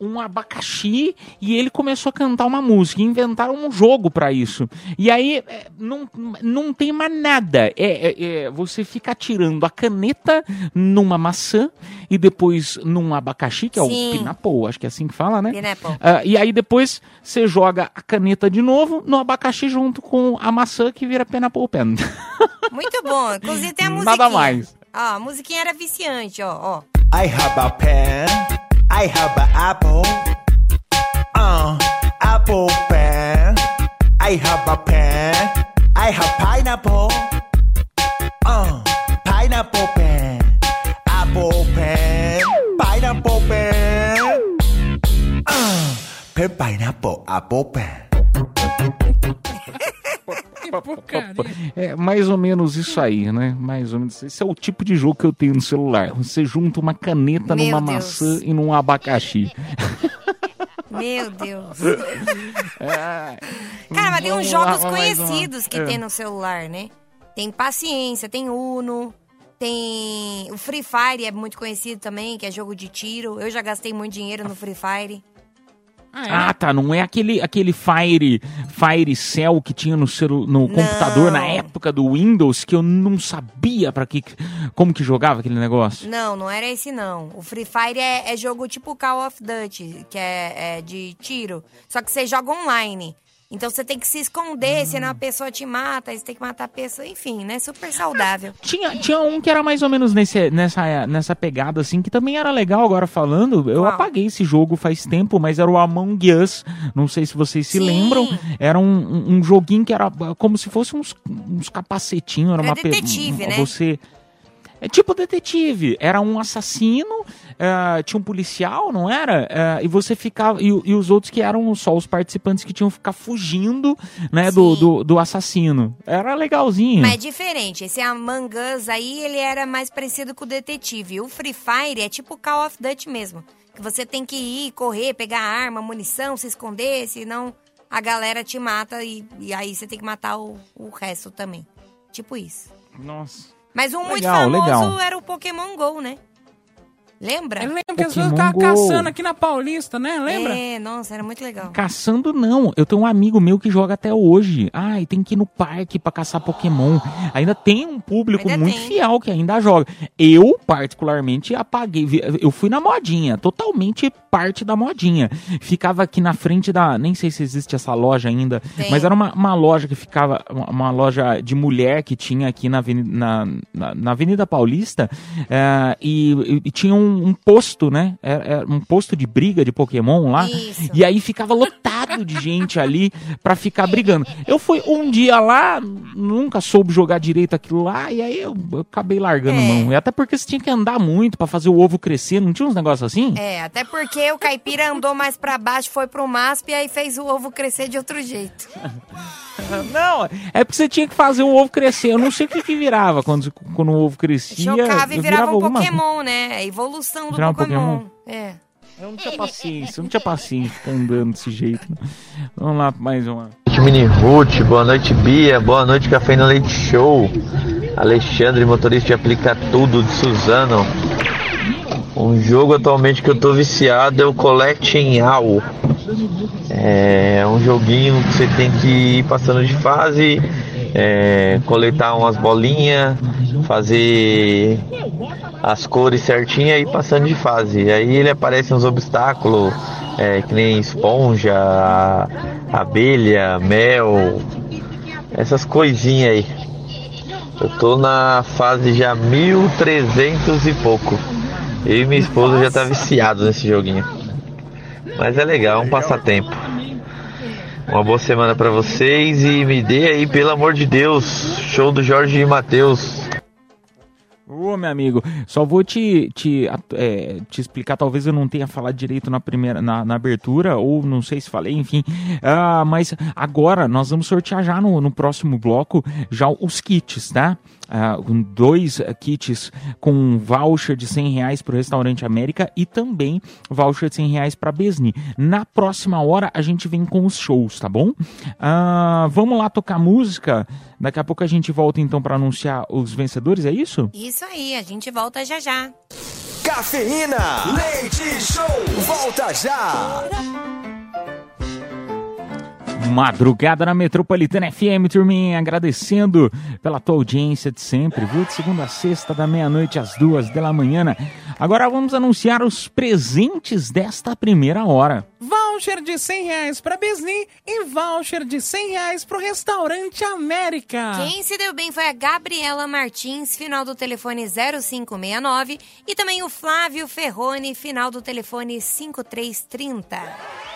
um abacaxi e ele começou a cantar uma música. Inventaram um jogo pra isso. E aí é, não, não tem mais nada. É, é- é, você fica atirando a caneta numa maçã e depois num abacaxi, que é Sim. o pineapple, acho que é assim que fala, né? Ah, e aí depois você joga a caneta de novo no abacaxi junto com a maçã que vira pineapple pen. Muito bom. Inclusive tem a musiquinha. Nada mais. Ó, a musiquinha era viciante, ó, ó. I have a pen. I have an apple. Uh, apple pen. I have a pen. I have pineapple. Uh, pineapple pen. Apple pen. Pineapple pen. Uh, pen pineapple apple pen. É mais ou menos isso aí, né? Mais ou menos. Esse é o tipo de jogo que eu tenho no celular. Você junta uma caneta Meu numa Deus. maçã e num abacaxi. Meu Deus. É. Cara, mas tem uns lá, jogos uma. conhecidos que É. tem no celular, né? Tem Paciência, tem Uno, tem... O Free Fire é muito conhecido também, que é jogo de tiro. Eu já gastei muito dinheiro no Free Fire. Ah, tá. Não é aquele, aquele Fire, Fire Cell que tinha no, celu, no computador na época do Windows que eu não sabia para que como que jogava aquele negócio. Não, não era esse não. O Free Fire é, é jogo tipo Call of Duty, que é, é de tiro. Só que você joga online. Então você tem que se esconder, senão a pessoa te mata, você tem que matar a pessoa, enfim, né? Super saudável. Tinha, tinha um que era mais ou menos nesse, nessa, nessa pegada, assim, que também era legal agora falando. Eu apaguei esse jogo faz tempo, mas era o Among Us. Não sei se vocês se lembram. Era um, um- joguinho que era como se fosse uns, uns capacetinhos. Era, Era uma pe- detetive, um- né? Você. É tipo detetive. Era um assassino, eh, tinha um policial, não era? Eh, e você ficava. E, e os outros que eram só os participantes que tinham que ficar fugindo, né, do, do, do assassino. Era legalzinho. Mas é diferente. Esse Among Us aí, ele era mais parecido com o detetive. O Free Fire é tipo Call of Duty mesmo. Que você tem que ir, correr, pegar arma, munição, se esconder, senão a galera te mata e, e aí você tem que matar o, o resto também. Tipo isso. Nossa. Mas um muito Legal, famoso legal. era o Pokémon GO, né? Lembra? Eu lembro que as pessoas Go. caçando aqui na Paulista, né? Lembra? É, nossa, era muito legal. Caçando não. Eu tenho um amigo meu que joga até hoje. Ai, tem que ir no parque pra caçar Pokémon. Ainda tem um público Ainda muito tem. fiel que ainda joga. Eu, particularmente, apaguei. Eu fui na modinha, totalmente parte da modinha. Ficava aqui na frente da. Nem sei se existe essa loja ainda, Tem. mas era uma, uma loja que ficava. Uma uma loja de mulher que tinha aqui na Avenida, na, na- na Avenida Paulista. eh, e, e tinha um, um posto, né? Era, era um posto de briga de Pokémon lá. Isso. E aí ficava lotado de gente ali pra ficar brigando. Eu fui um dia lá, nunca soube jogar direito aquilo lá, e aí eu, eu acabei largando É. mão. E até porque você tinha que andar muito pra fazer o ovo crescer, não tinha uns negócios assim? É, até porque o caipira andou mais pra baixo, foi pro MASP e aí fez o ovo crescer de outro jeito. Não, é porque você tinha que fazer o ovo crescer. Eu não sei o que, que virava quando, quando o ovo crescia. Chocava e eu virava um alguma- Pokémon, né? A evolução do Virava um Pokémon. Pokémon? É. Eu não tinha paciência, eu não tinha paciência ficar andando desse jeito. né? Vamos lá, mais uma. noite, Mini Ruth. Boa noite, Bia. Boa noite, Café no Leite Show. Alexandre, motorista de Aplica Tudo de Suzano. Um jogo atualmente que eu tô viciado é o Collecting All. É um joguinho que você tem que ir passando de fase, é, coletar umas bolinhas, fazer as cores certinhas e passando de fase. Aí ele aparece uns obstáculos, é, que nem esponja, abelha, mel, essas coisinhas aí. Eu tô na fase já 1300 e pouco. Eu e minha esposa já tá viciado nesse joguinho. Mas é legal, é um passatempo. Uma boa semana pra vocês e me dê aí, pelo amor de Deus, show do Jorge e Matheus. Ô, meu amigo, só vou te, te, é, te explicar, talvez eu não tenha falado direito na primeira, na, na abertura, ou não sei se falei, enfim. Ah, mas agora nós vamos sortear já no, no próximo bloco já os kits, tá? Ah, com dois eh, kits com voucher de 100 reais para o Restaurante América e também voucher de 100 reais para Besni. Na próxima hora a gente vem com os shows, tá bom? Ah, vamos lá tocar música. Daqui a pouco a gente volta então para anunciar os vencedores, é isso? Isso aí, a gente volta já já. Cafeína. Leite Show. Volta já. Madrugada na Metropolitana FM, turminha, agradecendo pela tua audiência de sempre, viu? De segunda a sexta, da meia-noite às duas da manhã. Agora vamos anunciar os presentes desta primeira hora. Voucher de 100 reais pra Besni e voucher de 100 reais pro Restaurante América. Quem se deu bem foi a Gabriela Martins, final do telefone 0569, e também o Flávio Ferrone, final do telefone 5330.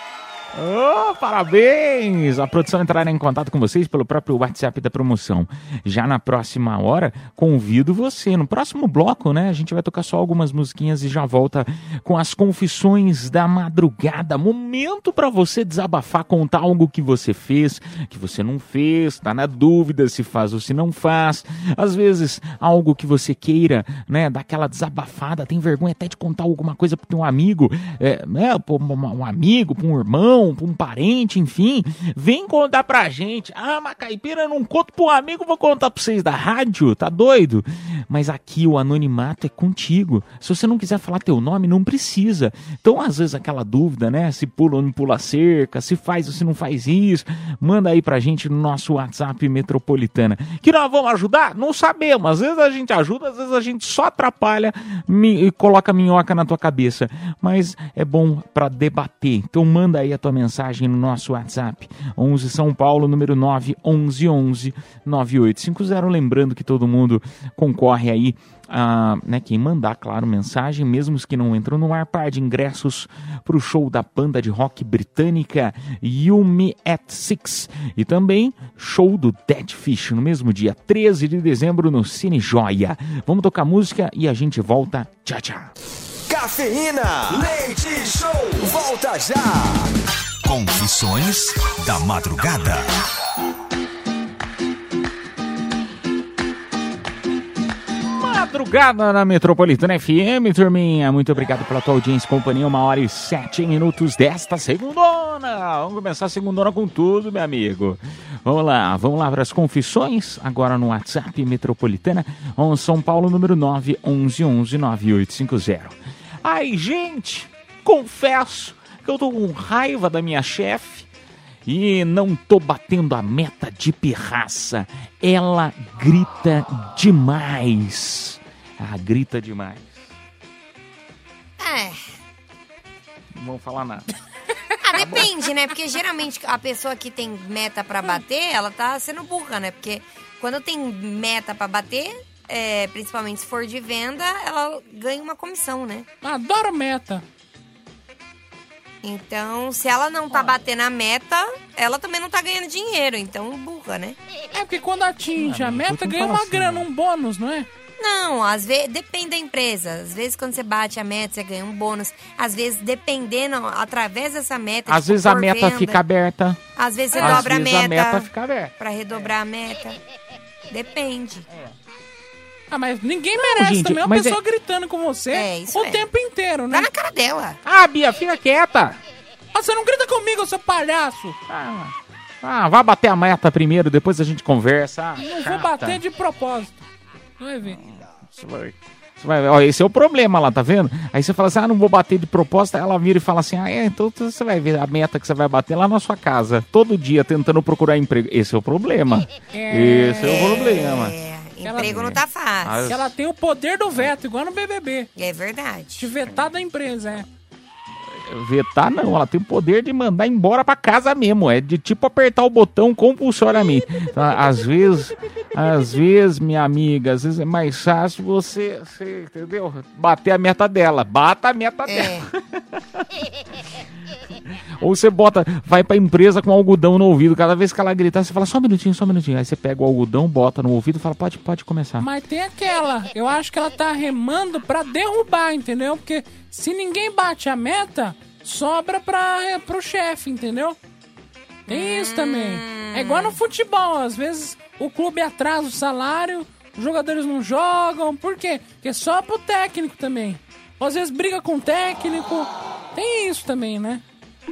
Oh, parabéns! A produção entrará em contato com vocês pelo próprio WhatsApp da promoção. Já na próxima hora, convido você. No próximo bloco, né? A gente vai tocar só algumas musiquinhas e já volta com as confissões da madrugada. Momento para você desabafar, contar algo que você fez, que você não fez, tá na dúvida se faz ou se não faz. Às vezes, algo que você queira, né? Dar aquela desabafada, tem vergonha até de contar alguma coisa para um amigo, é, né? pra um amigo, um irmão, para um parente, enfim, vem contar pra gente. Ah, mas caipira, não conto pro amigo, vou contar pra vocês da rádio, tá doido? Mas aqui o anonimato é contigo. Se você não quiser falar teu nome, não precisa. Então, às vezes, aquela dúvida, né? Se pula ou não pula cerca, se faz ou se não faz isso, manda aí pra gente no nosso WhatsApp metropolitana. Que nós vamos ajudar? Não sabemos. Às vezes a gente ajuda, às vezes a gente só atrapalha e coloca minhoca na tua cabeça. Mas é bom pra debater. Então, manda aí a tua mensagem no nosso WhatsApp. 11 São Paulo, número 9 11 11 9850. Lembrando que todo mundo concorre aí a, né, quem mandar, claro, mensagem, mesmo os que não entram no ar, par de ingressos para o show da banda de rock britânica Yumi at Six e também show do Dead Fish no mesmo dia, 13 de dezembro no Cine Joia. Vamos tocar música e a gente volta. Tchau, tchau. Cafeína. Leite Show. Volta já. Confissões da madrugada. Madrugada na Metropolitana FM, turminha. Muito obrigado pela tua audiência e companhia. Uma hora e sete minutos desta segundona. Vamos começar a segundona com tudo, meu amigo. Vamos lá, vamos lá para as confissões. Agora no WhatsApp Metropolitana, 11 São Paulo, número 9 11 11 9850. Ai, gente, confesso que eu tô com raiva da minha chefe e não tô batendo a meta de pirraça. Ela grita demais. Ah, grita demais. É. Não vamos falar nada. Ah, depende, né? Porque geralmente a pessoa que tem meta pra bater, ela tá sendo burra, né? Porque quando tem meta pra bater, é, principalmente se for de venda, ela ganha uma comissão, né? Adoro meta. Então, se ela não tá batendo a meta, ela também não tá ganhando dinheiro. Então, burra, né? É porque quando atinge Ah, a meta, ganha uma assim, grana, um bônus, não é? Não, às vezes depende da empresa. Às vezes quando você bate a meta, você ganha um bônus. Às vezes, dependendo, através dessa meta. Às tipo, vezes a meta venda, fica aberta. Às vezes você Às dobra vezes a a meta. meta fica aberta. Pra redobrar a meta. Depende. Ah, mas ninguém merece gente, também uma mas pessoa é- gritando com você É, isso o é. tempo inteiro, né? Tá na cara dela. Ah, Bia, fica quieta. Ah, você não grita comigo, seu palhaço. Ah, vá bater a meta primeiro, depois a gente conversa. Ah, Não vou bater de propósito. Vai ver. Você vai- você vai- ó, esse é o problema lá, tá vendo? Aí você fala assim, ah, não vou bater de proposta. Ela vira e fala assim, ah, é, então você vai ver a meta que você vai bater lá na sua casa, todo dia tentando procurar emprego. Esse é o problema. É. Esse é o problema. Emprego não tá fácil. As- Ela tem o poder do veto, igual no BBB. É verdade. De vetar da empresa, é. Vetar não, ela tem o poder de mandar embora pra casa mesmo. É de tipo apertar o botão compulsoriamente. Então, às vezes, às vezes, minha amiga, às vezes é mais fácil você, você entendeu? Bater a meta dela. Bata a meta dela. Ou você bota, vai pra empresa com algodão no ouvido. Cada vez que ela gritar, você fala só um minutinho, só um minutinho. Aí você pega o algodão, bota no ouvido e fala, pode, pode começar. Mas tem aquela, eu acho que ela tá remando pra derrubar, entendeu? Porque se ninguém bate a meta, sobra pra, é, pro chefe, entendeu? Tem isso também. É igual no futebol, às vezes o clube atrasa o salário, os jogadores não jogam, por quê? Porque é só pro técnico também. Ou às vezes briga com o técnico, tem isso também, né?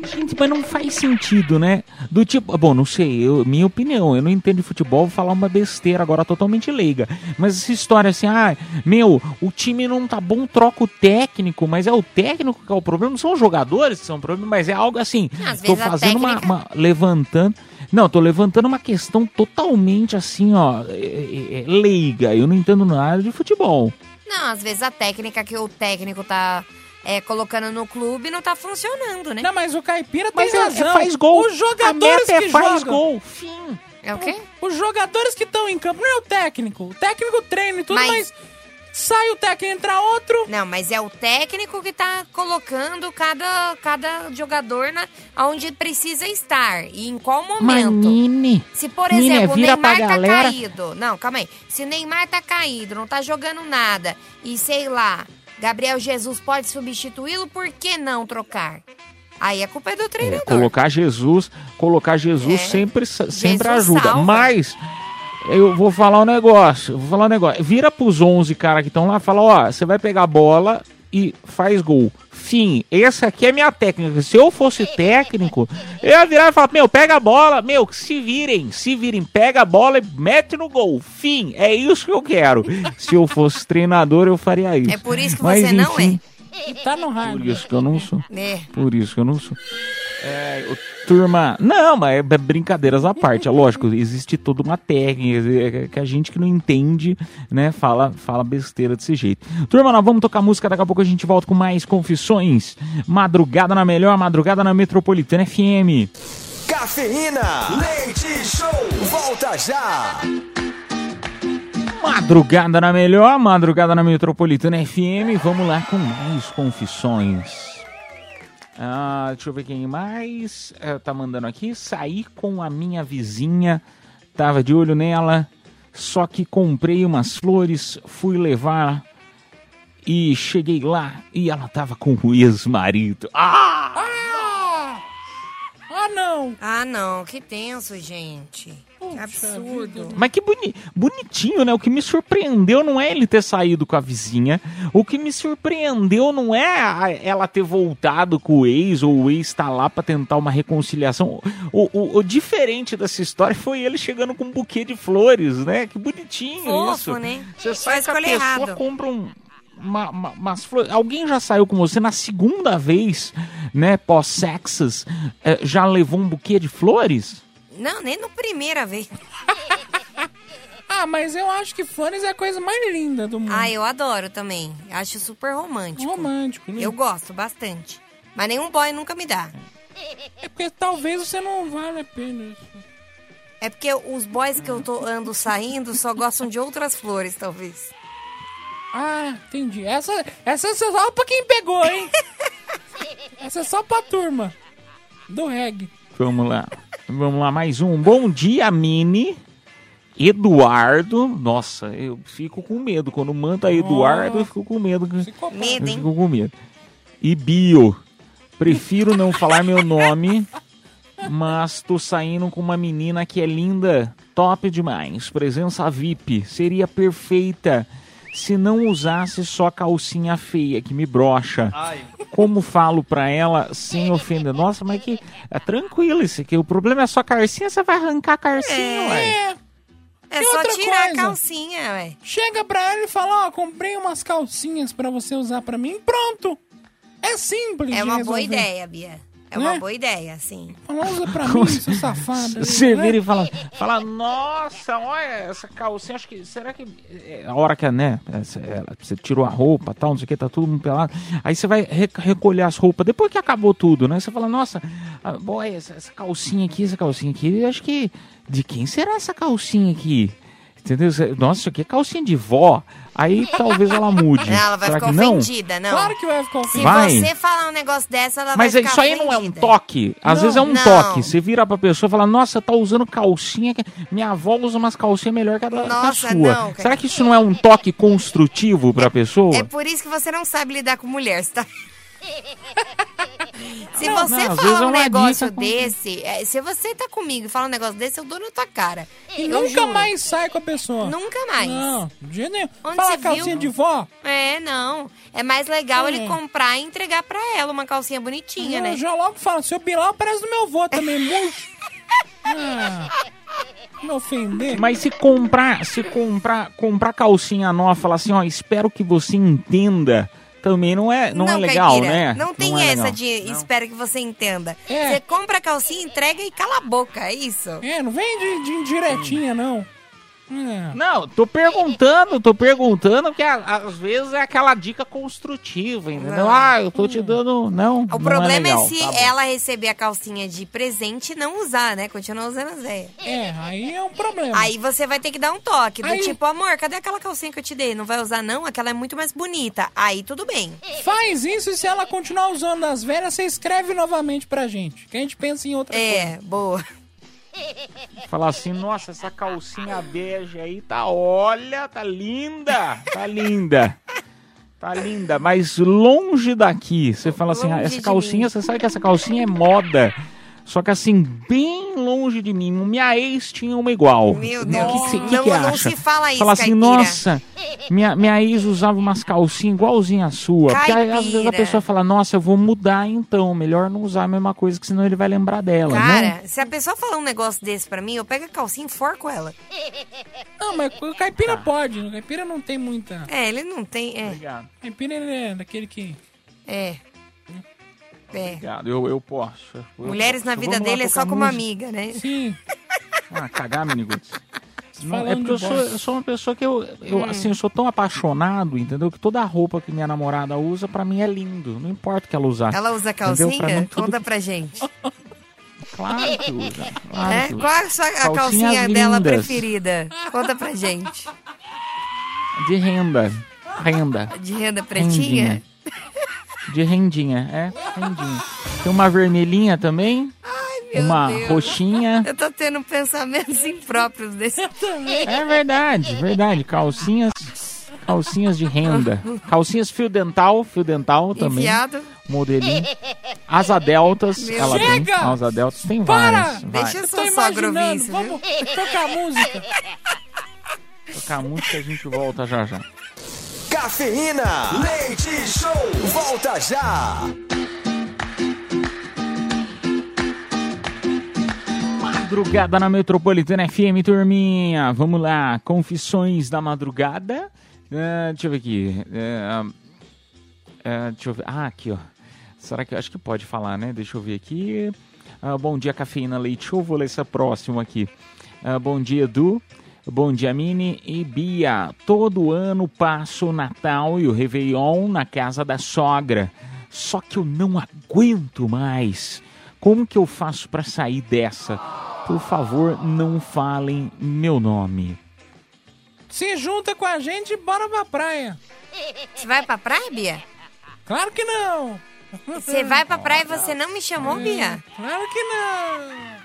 Gente, mas não faz sentido, né? Do tipo, bom, não sei, eu, minha opinião, eu não entendo de futebol, vou falar uma besteira agora totalmente leiga. Mas essa história assim, ah, meu, o time não tá bom, troca o técnico, mas é o técnico que é o problema, não são os jogadores que são o problema, mas é algo assim. Às tô fazendo uma, técnica- uma- levantando. Não, tô levantando uma questão totalmente assim, ó, é, é, é, leiga. Eu não entendo nada de futebol. Não, às vezes a técnica que o técnico tá é, colocando no clube não tá funcionando, né? Não, mas o Caipira Mas tem é- é razão. faz gol. Os jogadores A meta é que faz jogam. gol. É o quê? Os jogadores que estão em campo, não é o técnico. O técnico treina e tudo, Mas- mas, sai o técnico, entra outro. Não, mas é o técnico que tá colocando cada, cada jogador na, onde precisa estar e em qual Mas, momento. Nini, Se, por Nini, exemplo, o Neymar tá galera- caído. Não, calma aí. Se o Neymar tá caído, não tá jogando nada, e sei lá, Gabriel Jesus pode substituí-lo, por que não trocar? Aí a culpa é do É, treinador. colocar Jesus, colocar Jesus É. sempre, sempre Jesus ajuda. salva. Mas eu vou falar um negócio, vou falar um negócio. Vira pros 11 caras que estão lá, fala, ó, você vai pegar a bola e faz gol. Fim, essa aqui é minha técnica. Se eu fosse técnico, eu ia virar e falar, meu, pega a bola, meu, se virem, se virem, pega a bola e mete no gol. Fim, é isso que eu quero. Se eu fosse treinador, eu faria isso. É por isso que Mas, você não enfim, E tá no Por rádio. isso que eu não sou. É. Por isso que eu não sou. É, o- turma. Não, mas é brincadeiras à parte. É lógico, existe toda uma técnica é, que a gente que não entende, né, fala, fala besteira desse jeito. Turma, nós vamos tocar música, daqui a pouco a gente volta com mais confissões. Madrugada na melhor, madrugada na Metropolitana FM. Cafeína, leite show, volta já. Madrugada na melhor, madrugada na Metropolitana FM. Vamos lá com mais confissões. Ah, deixa eu ver quem mais eh, tá mandando aqui. Saí com a minha vizinha, tava de olho nela, só que comprei umas flores, fui levar e cheguei lá e ela tava com o ex-marido. Ah! Ah! Ah, não! Ah, não, que tenso, gente. Absurdo. Mas que boni bonitinho, né? O que me surpreendeu não é ele ter saído com a vizinha. O que me surpreendeu não é ela ter voltado com o ex ou o ex estar lá pra tentar uma reconciliação. O, o- o diferente dessa história foi ele chegando com um buquê de flores, né? Que bonitinho Fofo, isso. né? Você sai com a pessoa, errado. compra um, uma- uma- umas flores. Alguém já saiu com você na segunda vez, né? Pós-sexas, eh, já levou um buquê de flores? Não, nem no primeira vez. Ah, mas eu acho que flores é a coisa mais linda do mundo. Ah, eu adoro também. Acho super romântico. Romântico, né? Eu gosto bastante. Mas nenhum boy nunca me dá. É porque talvez você não vale a pena. É porque os boys que eu tô, ando saindo só gostam de outras flores, talvez. Ah, entendi. Essa, essa é só pra quem pegou, hein? essa é só pra turma do reggae. Vamos lá. Vamos lá, mais um. Bom dia, Mini. Eduardo. Nossa, eu fico com medo. Quando manda Eduardo, eu fico com medo. Medo, Eu hein? fico com medo. E Bio. Prefiro não falar meu nome, mas tô saindo com uma menina que é linda, top demais. Presença VIP. Seria perfeita se não usasse só calcinha feia que me brocha. Como falo pra ela sem ofender? Nossa, mas que é tranquilo isso aqui. O problema é só calcinha, você vai arrancar a calcinha, ué. É. É E só outra tirar coisa? a calcinha, ué. Chega pra ela e fala, ó, comprei umas calcinhas pra você usar pra mim. Pronto. É simples É de uma boa ideia, Bia. É uma Né? boa ideia, sim. Fala, usa pra mim, seu safado. Você né? vira e fala, fala, nossa, olha essa calcinha, acho que, será que, é, a hora que, né, essa- ela- você tirou a roupa tal, não sei o que, tá todo mundo pelado, aí você vai re- recolher as roupas, depois que acabou tudo, né, você fala, nossa, ah, boy, essa, essa calcinha aqui, essa calcinha aqui, acho que, de quem será essa calcinha aqui? Entendeu? Nossa, isso aqui é calcinha de vó. Aí talvez ela mude. Não, ela vai Será ficar não? ofendida, não. Claro que vai ficar Se ofendida. Vai. você falar um negócio dessa, ela Mas vai é- ficar isso aí não é um ofendida. toque. Às Não, vezes é um não. toque. Você vira pra pessoa e fala, nossa, tá usando calcinha. que- Minha avó usa umas calcinhas melhor que a, da, que a Nossa, sua. não. Será que isso não é um toque construtivo pra pessoa? É por isso que você não sabe lidar com mulher, você tá... Se Não, você não, falar é um negócio desse, é, se você tá comigo e fala um negócio desse, eu dou na tua cara. E Eu nunca juro. mais sai com a pessoa. Nunca mais. Não, de jeito nenhum. Onde Fala você calcinha viu? de vó. É, não. É mais legal É. ele comprar e entregar pra ela uma calcinha bonitinha, Eu né? já logo falo, seu Bilal parece do meu avô também, murcho. Ah, me ofender. Mas se comprar, se comprar, comprar calcinha nova, falar assim, ó, espero que você entenda, também não é, não, é legal, Caipira, né? Não tem é essa legal. de espero que você entenda. É. Você compra a calcinha, entrega e cala a boca, é isso? É, não vem de, de indiretinha, não. É. Não, tô perguntando, tô perguntando, porque às vezes é aquela dica construtiva, entendeu? Não. Ah, eu tô te dando. Não. O problema é, legal, se tá ela receber a calcinha de presente e não usar, né? Continua usando as velhas. É, aí é um problema. Aí você vai ter que dar um toque, do Aí- tipo, amor, cadê aquela calcinha que eu te dei? Não vai usar não? Aquela é muito mais bonita. Aí tudo bem. Faz isso e se ela continuar usando as velhas, você escreve novamente pra gente. Que a gente pensa em outra coisa. É, boa. Falar assim, nossa, essa calcinha bege aí tá, olha, tá linda, tá linda. Tá linda, mas longe daqui. Você fala assim, ah, essa calcinha, você sabe que essa calcinha é moda. Só que assim, bem longe de mim. Minha ex tinha uma igual. Meu Deus. que, que, que, Não- que não acha? se fala isso, Fala assim, caipira. nossa, minha, minha ex usava umas calcinhas igualzinha a sua. Porque aí, às vezes a Caipira. pessoa fala, nossa, eu vou mudar então. Melhor não usar a mesma coisa, que senão ele vai lembrar dela. né? Cara, se a pessoa falar um negócio desse pra mim, eu pego a calcinha e enforco ela. Não, mas o caipira pode. O caipira não tem muita. É, ele não tem. É. Obrigado. O caipira ele é daquele que. É. É. Obrigado, eu, eu posso. Eu Mulheres posso. na vida Vamos lá dele é só como música. amiga, né? Sim. Ah, cagar, miniguts. Não, é Falando porque eu sou, eu sou uma pessoa que eu, eu Hum. assim, eu sou tão apaixonado, entendeu? Que toda a roupa que minha namorada usa, pra mim é lindo. Não importa o que ela usar. Ela usa Entendeu? Pra calcinha? mim, tudo- Conta pra gente. Claro que usa. Claro É? que usa. Qual é a, sua, a calcinha dela lindas. preferida? Conta pra gente. De renda. Renda. De renda pretinha? Rendinha. De rendinha, é. Rendinha. Tem uma vermelhinha também. Meu uma Deus. roxinha. Eu tô tendo pensamentos impróprios desse também. É verdade, verdade. Calcinhas. Calcinhas de renda. Calcinhas fio dental, fio dental também. Enfiado. Modelinho. Asa deltas, Meu ela Deus. tem. Chega! Asa deltas tem Para! várias. várias. Deixa eu só sogro Vamos tocar música. Tocar música a gente volta já já. Cafeína, leite show, volta já. Madrugada na Metropolitana FM, turminha. Vamos lá, confissões da madrugada. Ah, deixa eu ver aqui. Ah, ah, deixa eu ver. Ah, aqui, ó. Será que. Acho que pode falar, né? Deixa eu ver aqui. Ah, bom dia, Cafeína Leite Show. Vou ler essa próxima aqui. Ah, bom dia, Edu. Bom dia, Mini e Bia. Todo ano passo o Natal e o Réveillon na casa da sogra. Só que eu não aguento mais. Como que eu faço para sair dessa? Por favor, não falem meu nome. Se junta com a gente e bora pra praia. Você vai pra praia, Bia? Claro que não. Você vai pra praia e você não me chamou, Bia? Claro que não.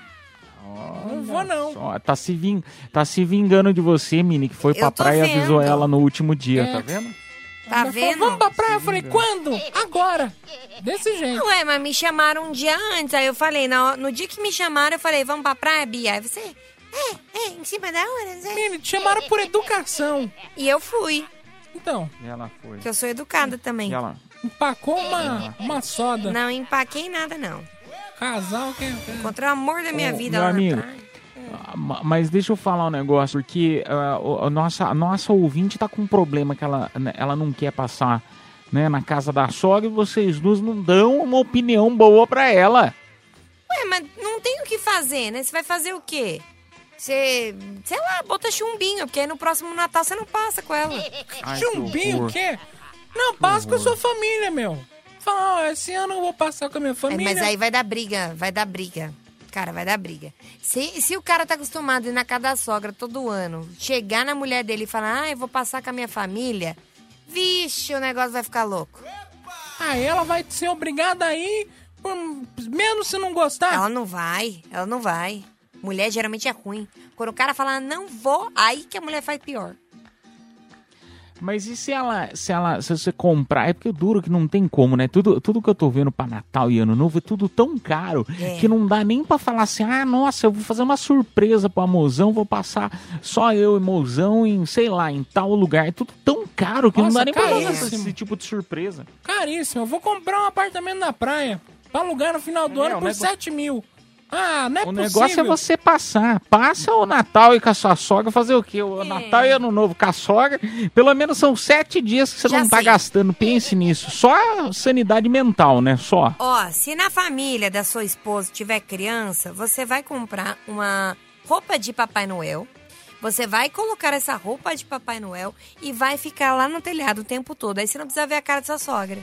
Não vou, não. Ó, tá, se ving... tá se vingando de você, Mini, que foi pra praia e avisou ela no último dia, É. tá vendo? Tá Ela falou, vendo? Vamos pra praia. Eu falei, quando? Agora. Desse jeito. Ué, mas me chamaram um dia antes. Aí eu falei, no, no dia que me chamaram, eu falei, vamos pra praia, Bia? Aí você, é, é, em cima da hora, Zé. Menino, te chamaram por educação. E eu fui, Então, E ela foi. que eu sou educada também. E ela... empacou uma, uma soda. Não empaquei nada, não. Casal que... Encontrei o amor da minha Ô, vida meu lá amigo, na praia. Ah, ma- Mas deixa eu falar um negócio, porque ah, o- a, nossa, a nossa ouvinte tá com um problema que ela, né, ela não quer passar né, na casa da sogra e vocês duas não dão uma opinião boa pra ela. Ué, mas não tem o que fazer, né? Você vai fazer o quê? Você, sei lá, bota chumbinho, porque aí no próximo Natal você não passa com ela. Ai, que Chumbinho, o quê? Não, passa com a sua família, meu. Fala, ó, esse ano eu vou passar com a minha É, família. mas aí vai dar briga, vai dar briga. Cara, vai dar briga. Se, se o cara tá acostumado a ir na casa da sogra todo ano, chegar na mulher dele e falar, ah, eu vou passar com a minha família, vixe, o negócio vai ficar louco. Aí ela vai ser obrigada a ir, por, mesmo se não gostar. Ela não vai, ela não vai. Mulher geralmente é ruim. Quando o cara fala, não vou, aí que a mulher faz pior. Mas e se ela, se ela, se você comprar, é porque duro que não tem como, né? Tudo, tudo que eu tô vendo pra Natal e Ano Novo é tudo tão caro É. que não dá nem pra falar assim, ah, nossa, eu vou fazer uma surpresa pro mozão, vou passar só eu e mozão em, sei lá, em tal lugar. É tudo tão caro que não Nossa, dá nem pra fazer esse, tipo de surpresa. Caríssimo. Eu vou comprar um apartamento na praia pra alugar no final do É, ano por nego- 7 mil. Ah, não é O possível. negócio é você passar. Passa o Natal e com a sua sogra fazer o quê? O Natal e Ano Novo com a sogra. Pelo menos são sete dias que você Já não tá sei. gastando. Pense nisso. Só sanidade mental, né? Só. Ó, se na família da sua esposa tiver criança, você vai comprar uma roupa de Papai Noel. Você vai colocar essa roupa de Papai Noel e vai ficar lá no telhado o tempo todo. Aí você não precisa ver a cara da sua sogra.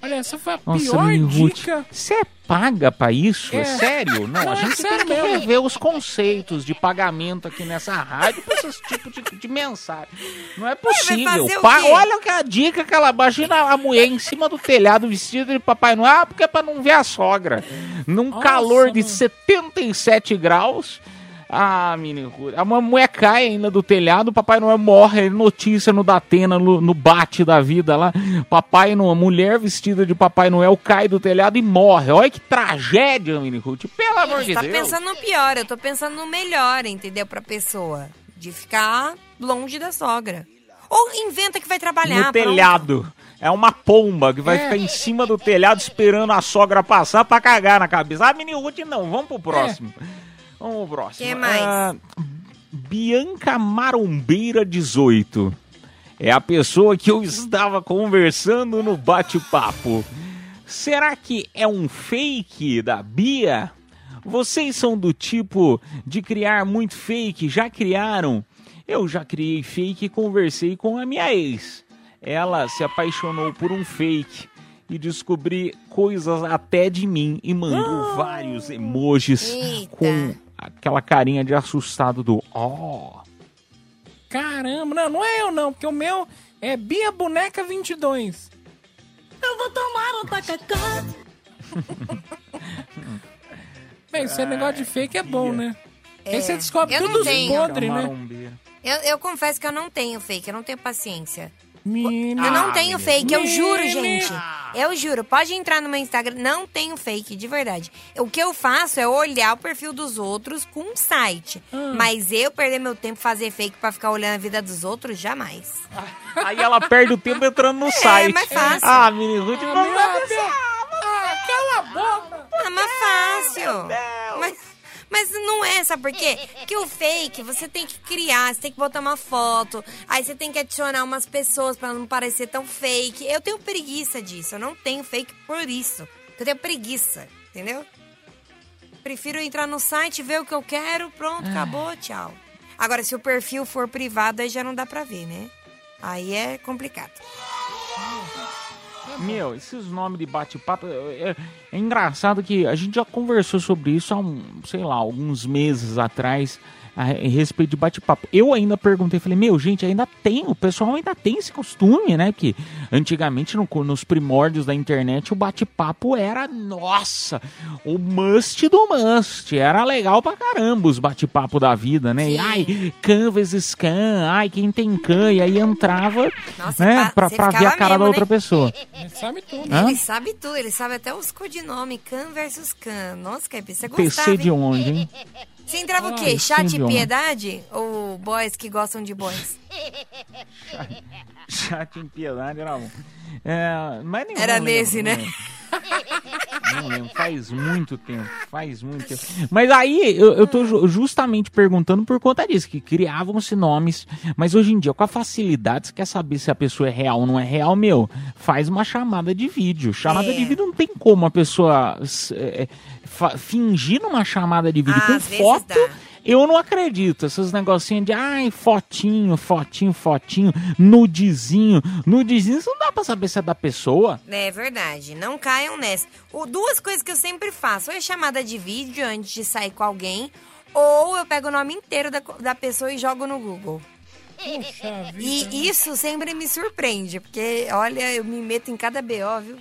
Olha, essa foi a Nossa, pior dica. Você paga pra isso? É. É. sério? Não, Não, a é gente sério tem que mesmo. rever os conceitos de pagamento aqui nessa rádio pra esses tipos de, de mensagem. Não é possível. fazer o Pa- quê? olha que a dica que ela imagina a mulher em cima do telhado vestida de Papai Noel, ah, porque é pra não ver a sogra. Num Nossa, calor de mano. 77 graus. Ah, menino, Ruth, a mulher cai ainda do telhado, o Papai Noel morre, notícia no Datena, no, no bate da vida lá. Papai Noel, mulher vestida de Papai Noel cai do telhado e morre. Olha que tragédia, menino Ruth. Pelo amor Você de tá Deus. pensando no pior, eu tô pensando no melhor, entendeu? Pra pessoa. De ficar longe da sogra. Ou inventa que vai trabalhar. no pronto. telhado. É uma pomba que vai É. ficar em cima do telhado esperando a sogra passar pra cagar na cabeça. Ah, menino Ruth, não. Vamos pro próximo. Vamos pro próximo. Que mais? Ah, Bianca Marombeira 18. É a pessoa que eu estava conversando no bate-papo. Será que é um fake da Bia? Vocês são do tipo de criar muito fake? Já criaram? Eu já criei fake e conversei com a minha ex. Ela se apaixonou por um fake e descobri coisas até de mim e mandou vários emojis Eita. com aquela carinha de assustado do ó. Caramba, não, não é eu não, porque o meu é Bia Boneca 22. Eu vou tomar um tacacá. Bem, esse negócio de fake é bom, né? É, Aí você descobre eu tudo os podres, né? Eu, eu confesso que eu não tenho fake, eu não tenho paciência. Menina. Eu não tenho fake, eu juro, gente. Eu juro. Pode entrar no meu Instagram, não tenho fake, de verdade. O que eu faço é olhar o perfil dos outros com um site. Ah. Mas eu perder meu tempo fazer fake pra ficar olhando a vida dos outros, jamais. Aí ela perde o tempo entrando no site. mais fácil. Ah, menino Ruth, Ah, Ah, cala a boca! Ah, mas fácil. Mas, mas não é, sabe por quê? Porque o fake você tem que criar, você tem que botar uma foto, aí você tem que adicionar umas pessoas pra não parecer tão fake. Eu tenho preguiça disso, eu não tenho fake por isso. Eu tenho preguiça, entendeu? Prefiro entrar no site, ver o que eu quero, pronto, acabou, tchau. Agora, se o perfil for privado, aí já não dá pra ver, né? Aí é complicado. Meu, esses nomes de bate-papo. É, é- é engraçado que a gente já conversou sobre isso há, um, sei lá, alguns meses atrás. A, respeito de bate-papo. Eu ainda perguntei, falei, meu, gente, ainda tem, o pessoal ainda tem esse costume, né? Que antigamente, no- nos primórdios da internet, o bate-papo era, nossa, o must do must. Era legal pra caramba os bate-papo da vida, né? E, ai, Canvas Scan, ai, quem tem can, e aí entrava, Nossa, né, pra, pra ver a cara da mesmo, outra né? pessoa. Ele sabe tudo. Hã? Ele sabe tudo, ele sabe até os codinomes, Can versus Can. Nossa, Caipira, você gostava, PC de onde, hein? Você entrava o quê? e de onde. piedade? Ou boys que gostam de boys? Chat em piedade era bom. É, mas nem, Era não nesse, lembro, né? Não lembro. Faz muito tempo, faz muito tempo. Mas aí eu, eu tô ju- justamente perguntando por conta disso, que criavam-se nomes, mas hoje em dia, com a facilidade, você quer saber se a pessoa é real ou não é real, meu, faz uma chamada de vídeo. Chamada É. de vídeo não tem como a pessoa é, é, fingir numa chamada de vídeo Ah, com foto. dá. Eu não acredito. Esses negocinhos de ai, fotinho, fotinho, fotinho, nudezinho. Nudezinho, isso não dá pra saber se é da pessoa. É verdade, não caiam nessa. O, duas coisas que eu sempre faço: ou é chamada de vídeo antes de sair com alguém, ou eu pego o nome inteiro da, da pessoa e jogo no Google. Puxa vida. E isso sempre me surpreende, porque olha, eu me meto em cada BO, viu?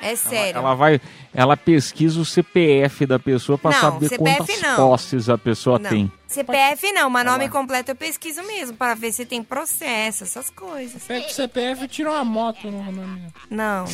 É sério. Ela vai, ela pesquisa o CPF da pessoa pra Não, saber CPF quantas não. posses a pessoa Não. tem. CPF não, mas nome completo eu pesquiso mesmo, para ver se tem processo, essas coisas. Pega o CPF e tira uma moto no nome. Não.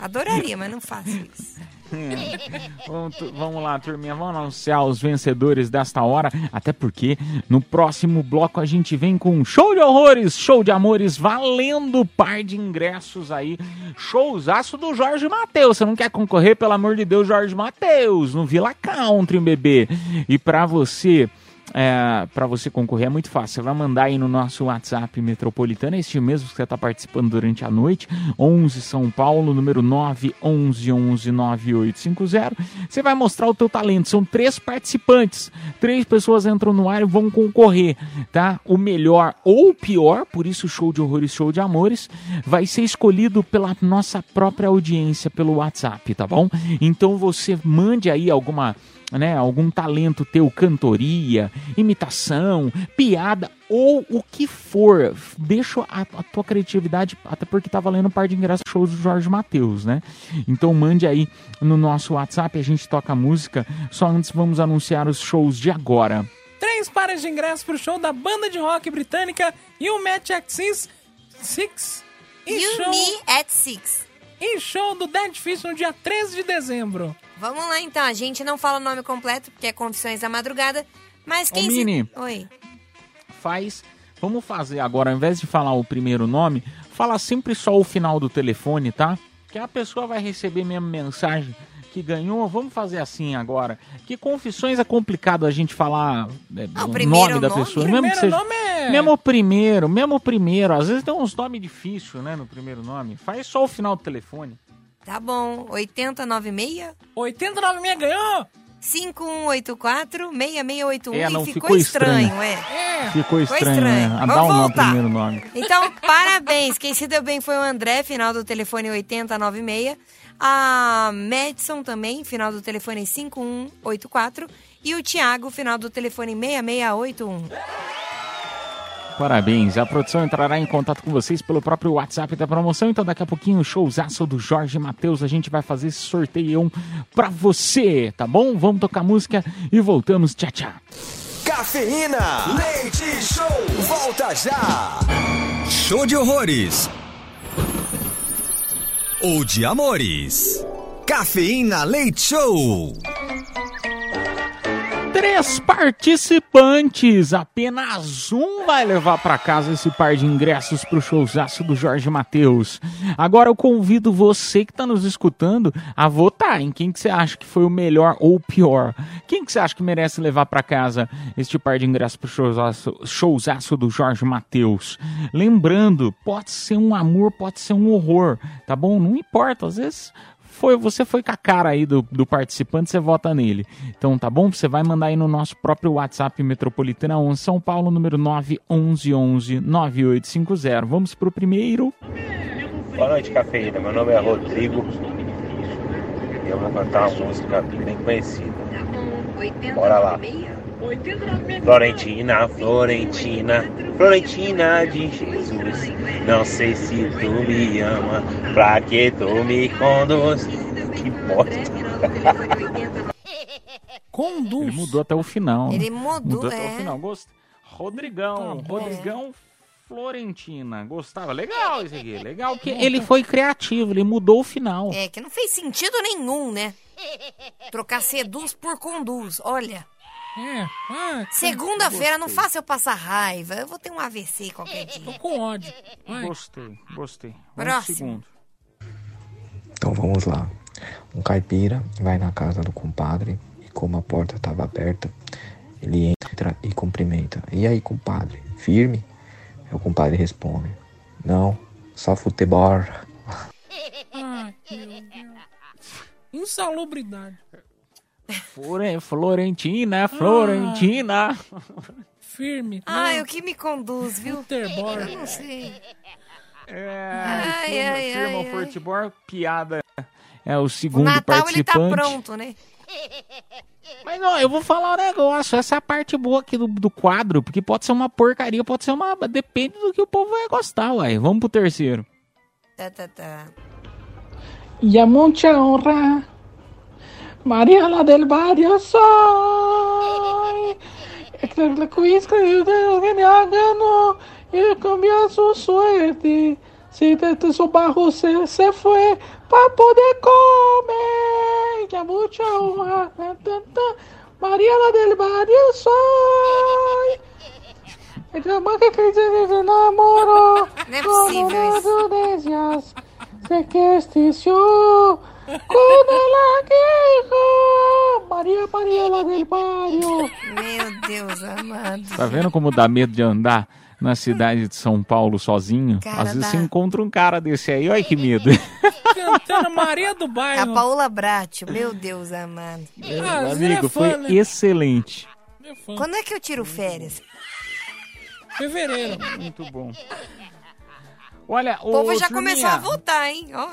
Adoraria, mas não faço isso. vamos, vamos lá, turminha, vamos anunciar os vencedores desta hora, até porque no próximo bloco a gente vem com show de horrores, show de amores, valendo par de ingressos aí, showzaço do Jorge Matheus, você não quer concorrer, pelo amor de Deus, Jorge Matheus, no Vila Country, bebê, e pra você... É, para você concorrer é muito fácil. Você vai mandar aí no nosso WhatsApp metropolitano, este mesmo que você está participando durante a noite, 11 São Paulo, número 911-9850. Você vai mostrar o teu talento. São três participantes. Três pessoas entram no ar e vão concorrer, tá? O melhor ou o pior, por isso show de horrores, show de amores, vai ser escolhido pela nossa própria audiência pelo WhatsApp, tá bom? Então você mande aí alguma né, algum talento teu, cantoria, imitação, piada ou o que for. Deixa a, a tua criatividade, até porque tá valendo um par de ingressos shows do Jorge Matheus, né? Então mande aí no nosso WhatsApp, a gente toca a música. Só antes vamos anunciar os shows de agora. Três pares de ingressos pro show da banda de rock britânica e o Match at Six. Six e You show, Me at Six. e show do Dead Fish no dia 13 de dezembro. Vamos lá então, a gente não fala o nome completo porque é Confissões da Madrugada, mas Ô, quem se... Mini. Oi. Faz. Vamos fazer agora, ao invés de falar o primeiro nome, fala sempre só o final do telefone, tá? Que a pessoa vai receber mesmo mensagem que ganhou. Vamos fazer assim agora. Que confissões é complicado a gente falar é, o primeiro nome da nome? pessoa. Primeiro mesmo que seja, nome é- Mesmo o primeiro, mesmo o primeiro. Às vezes tem uns nomes difíceis, né, no primeiro nome. Faz só o final do telefone. Tá bom, 8096? 8096 ganhou! 5184-6681. É, não, e ficou ficou estranho. estranho, é. Ficou estranho, estranho. né? Ah, Vamos voltar. primeiro nome. Então, parabéns. Quem se deu bem foi o André, final do telefone 8096. A Madison também, final do telefone 5184. E o Thiago, final do telefone 6681. Parabéns. A produção entrará em contato com vocês pelo próprio WhatsApp da promoção. Então, daqui a pouquinho, o showzaço do Jorge Matheus. A gente vai fazer esse sorteio pra você, tá bom? Vamos tocar música e voltamos. Tchau, tchau. Cafeína, leite show, volta já. Show de horrores. Ou de amores. Cafeína Leite Show. Três participantes, apenas um vai levar pra casa esse par de ingressos pro showzaço do Jorge Matheus. Agora eu convido você que tá nos escutando a votar em quem que você acha que foi o melhor ou o pior. Quem que você acha que merece levar pra casa este par de ingressos pro showzaço, showzaço do Jorge Matheus. Lembrando, pode ser um amor, pode ser um horror, tá bom? Não importa, às vezes foi, você foi com a cara aí do, do participante, você vota nele. Então tá bom? Você vai mandar aí no nosso próprio WhatsApp Metropolitana 11 São Paulo, número 911 9850. Vamos pro primeiro. Boa noite, cafeína. Meu nome é Rodrigo e eu vou cantar uma música bem conhecida. Bora lá. Florentina, Florentina, Florentina de Jesus. Não sei se tu me ama, pra que tu me conduz? Que bosta. Conduz. Ele mudou até o final. Ele mudou, até é. o final. Gost... Rodrigão, Tá Rodrigão Florentina. Gostava? Legal esse aqui. Legal que ele foi criativo, ele mudou o final. É, que não fez sentido nenhum, né? Trocar seduz por conduz, olha. É. Ah, Segunda-feira, não faça eu passar raiva. Eu vou ter um AVC qualquer dia. Tô com ódio. Vai. Gostei, gostei. Vamos Próximo. segundo. Então vamos lá. Um caipira vai na casa do compadre e como a porta estava aberta, ele entra e cumprimenta. E aí, compadre? Firme? Aí o compadre responde: Não, só futebol. Ai, meu Deus. Insalubridade. Flore- Florentina, Florentina. Firme. Ai, o que me conduz, viu? Futebol. Eu não sei. É, Ai, firma, ai, firma ai. Fortibor, piada. É o O segundo Natal ele tá participante. pronto, né? Mas ó, eu vou falar um negócio. Essa é a parte boa aqui do, do quadro, porque pode ser uma porcaria, pode ser uma. Depende do que o povo vai gostar, uai. Vamos pro terceiro. Tá, tá, tá. y a mucha honra. María la del barrio soy. Quiz que me ganó y cambió su suerte. Si desde su bajo se, se fue para poder comer. A mucha honra. La del barrio soy. El amor que crece se enamoró. Una isso. de ellas. Sé que este yo. María, María la del barrio. Meu Deus amado. Tá vendo como dá medo de andar na cidade de São Paulo sozinho? Cara, Às vezes dá. você encontra um cara desse aí, olha que medo. Cantando Maria do A Bairro. Paula Bratio, meu Deus amado. Ah, Amigo, é fã, foi né? excelente. Quando é que eu tiro férias? Fevereiro. Muito bom. Olha, O povo já turminha, começou a votar, hein? Ó.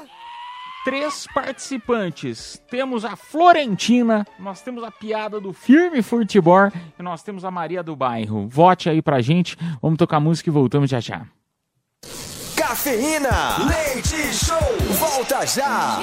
Três participantes. Temos a Florentina, nós temos a piada do Firme Furtibor e nós temos a Maria do Bairro. Vote aí pra gente, vamos tocar música e voltamos já já. Cafeína. Leite Show. Volta já.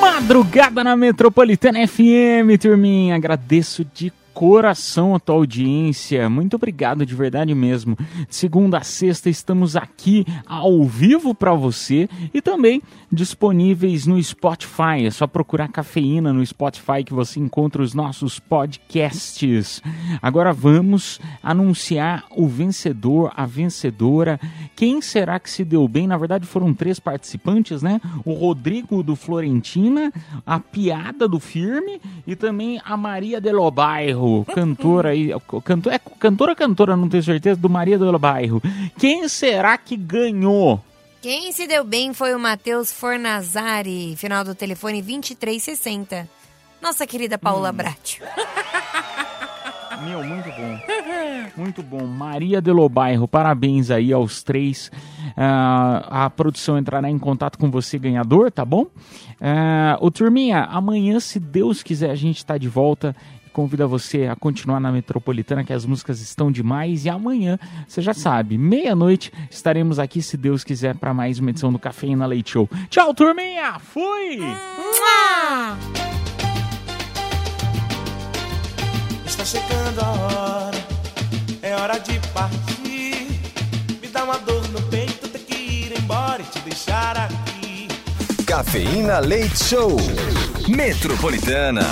Madrugada na Metropolitana FM, turminha. Agradeço de coração a tua audiência. Muito obrigado de verdade mesmo. Segunda a sexta estamos aqui ao vivo para você e também disponíveis no Spotify. É só procurar cafeína no Spotify que você encontra os nossos podcasts. Agora vamos anunciar o vencedor, a vencedora. Quem será que se deu bem? Na verdade foram três participantes, né? O Rodrigo do Florentina, a Piada do Firme e também a Maria de Lobairro, cantora aí, cantor, é cantora cantora, não tenho certeza, do Maria de Lobairro. Quem será que ganhou? Quem se deu bem foi o Matheus Fornazari, final do telefone 2360. Nossa querida Paula Bratio. Meu, muito bom. Muito bom. Maria de Lobairro, parabéns aí aos três. Ah, a produção entrará em contato com você, ganhador, tá bom? Ah, ô turminha, amanhã, se Deus quiser, a gente está de volta. Convida você a continuar na Metropolitana, que as músicas estão demais. E amanhã, você já sabe, meia-noite, estaremos aqui, se Deus quiser, para mais uma edição do Cafeína Leite Show. Tchau, turminha! Fui! Está chegando a hora, é hora de partir. Me dá uma dor no peito, ter que ir embora e te deixar aqui. Cafeína Leite Show. Metropolitana.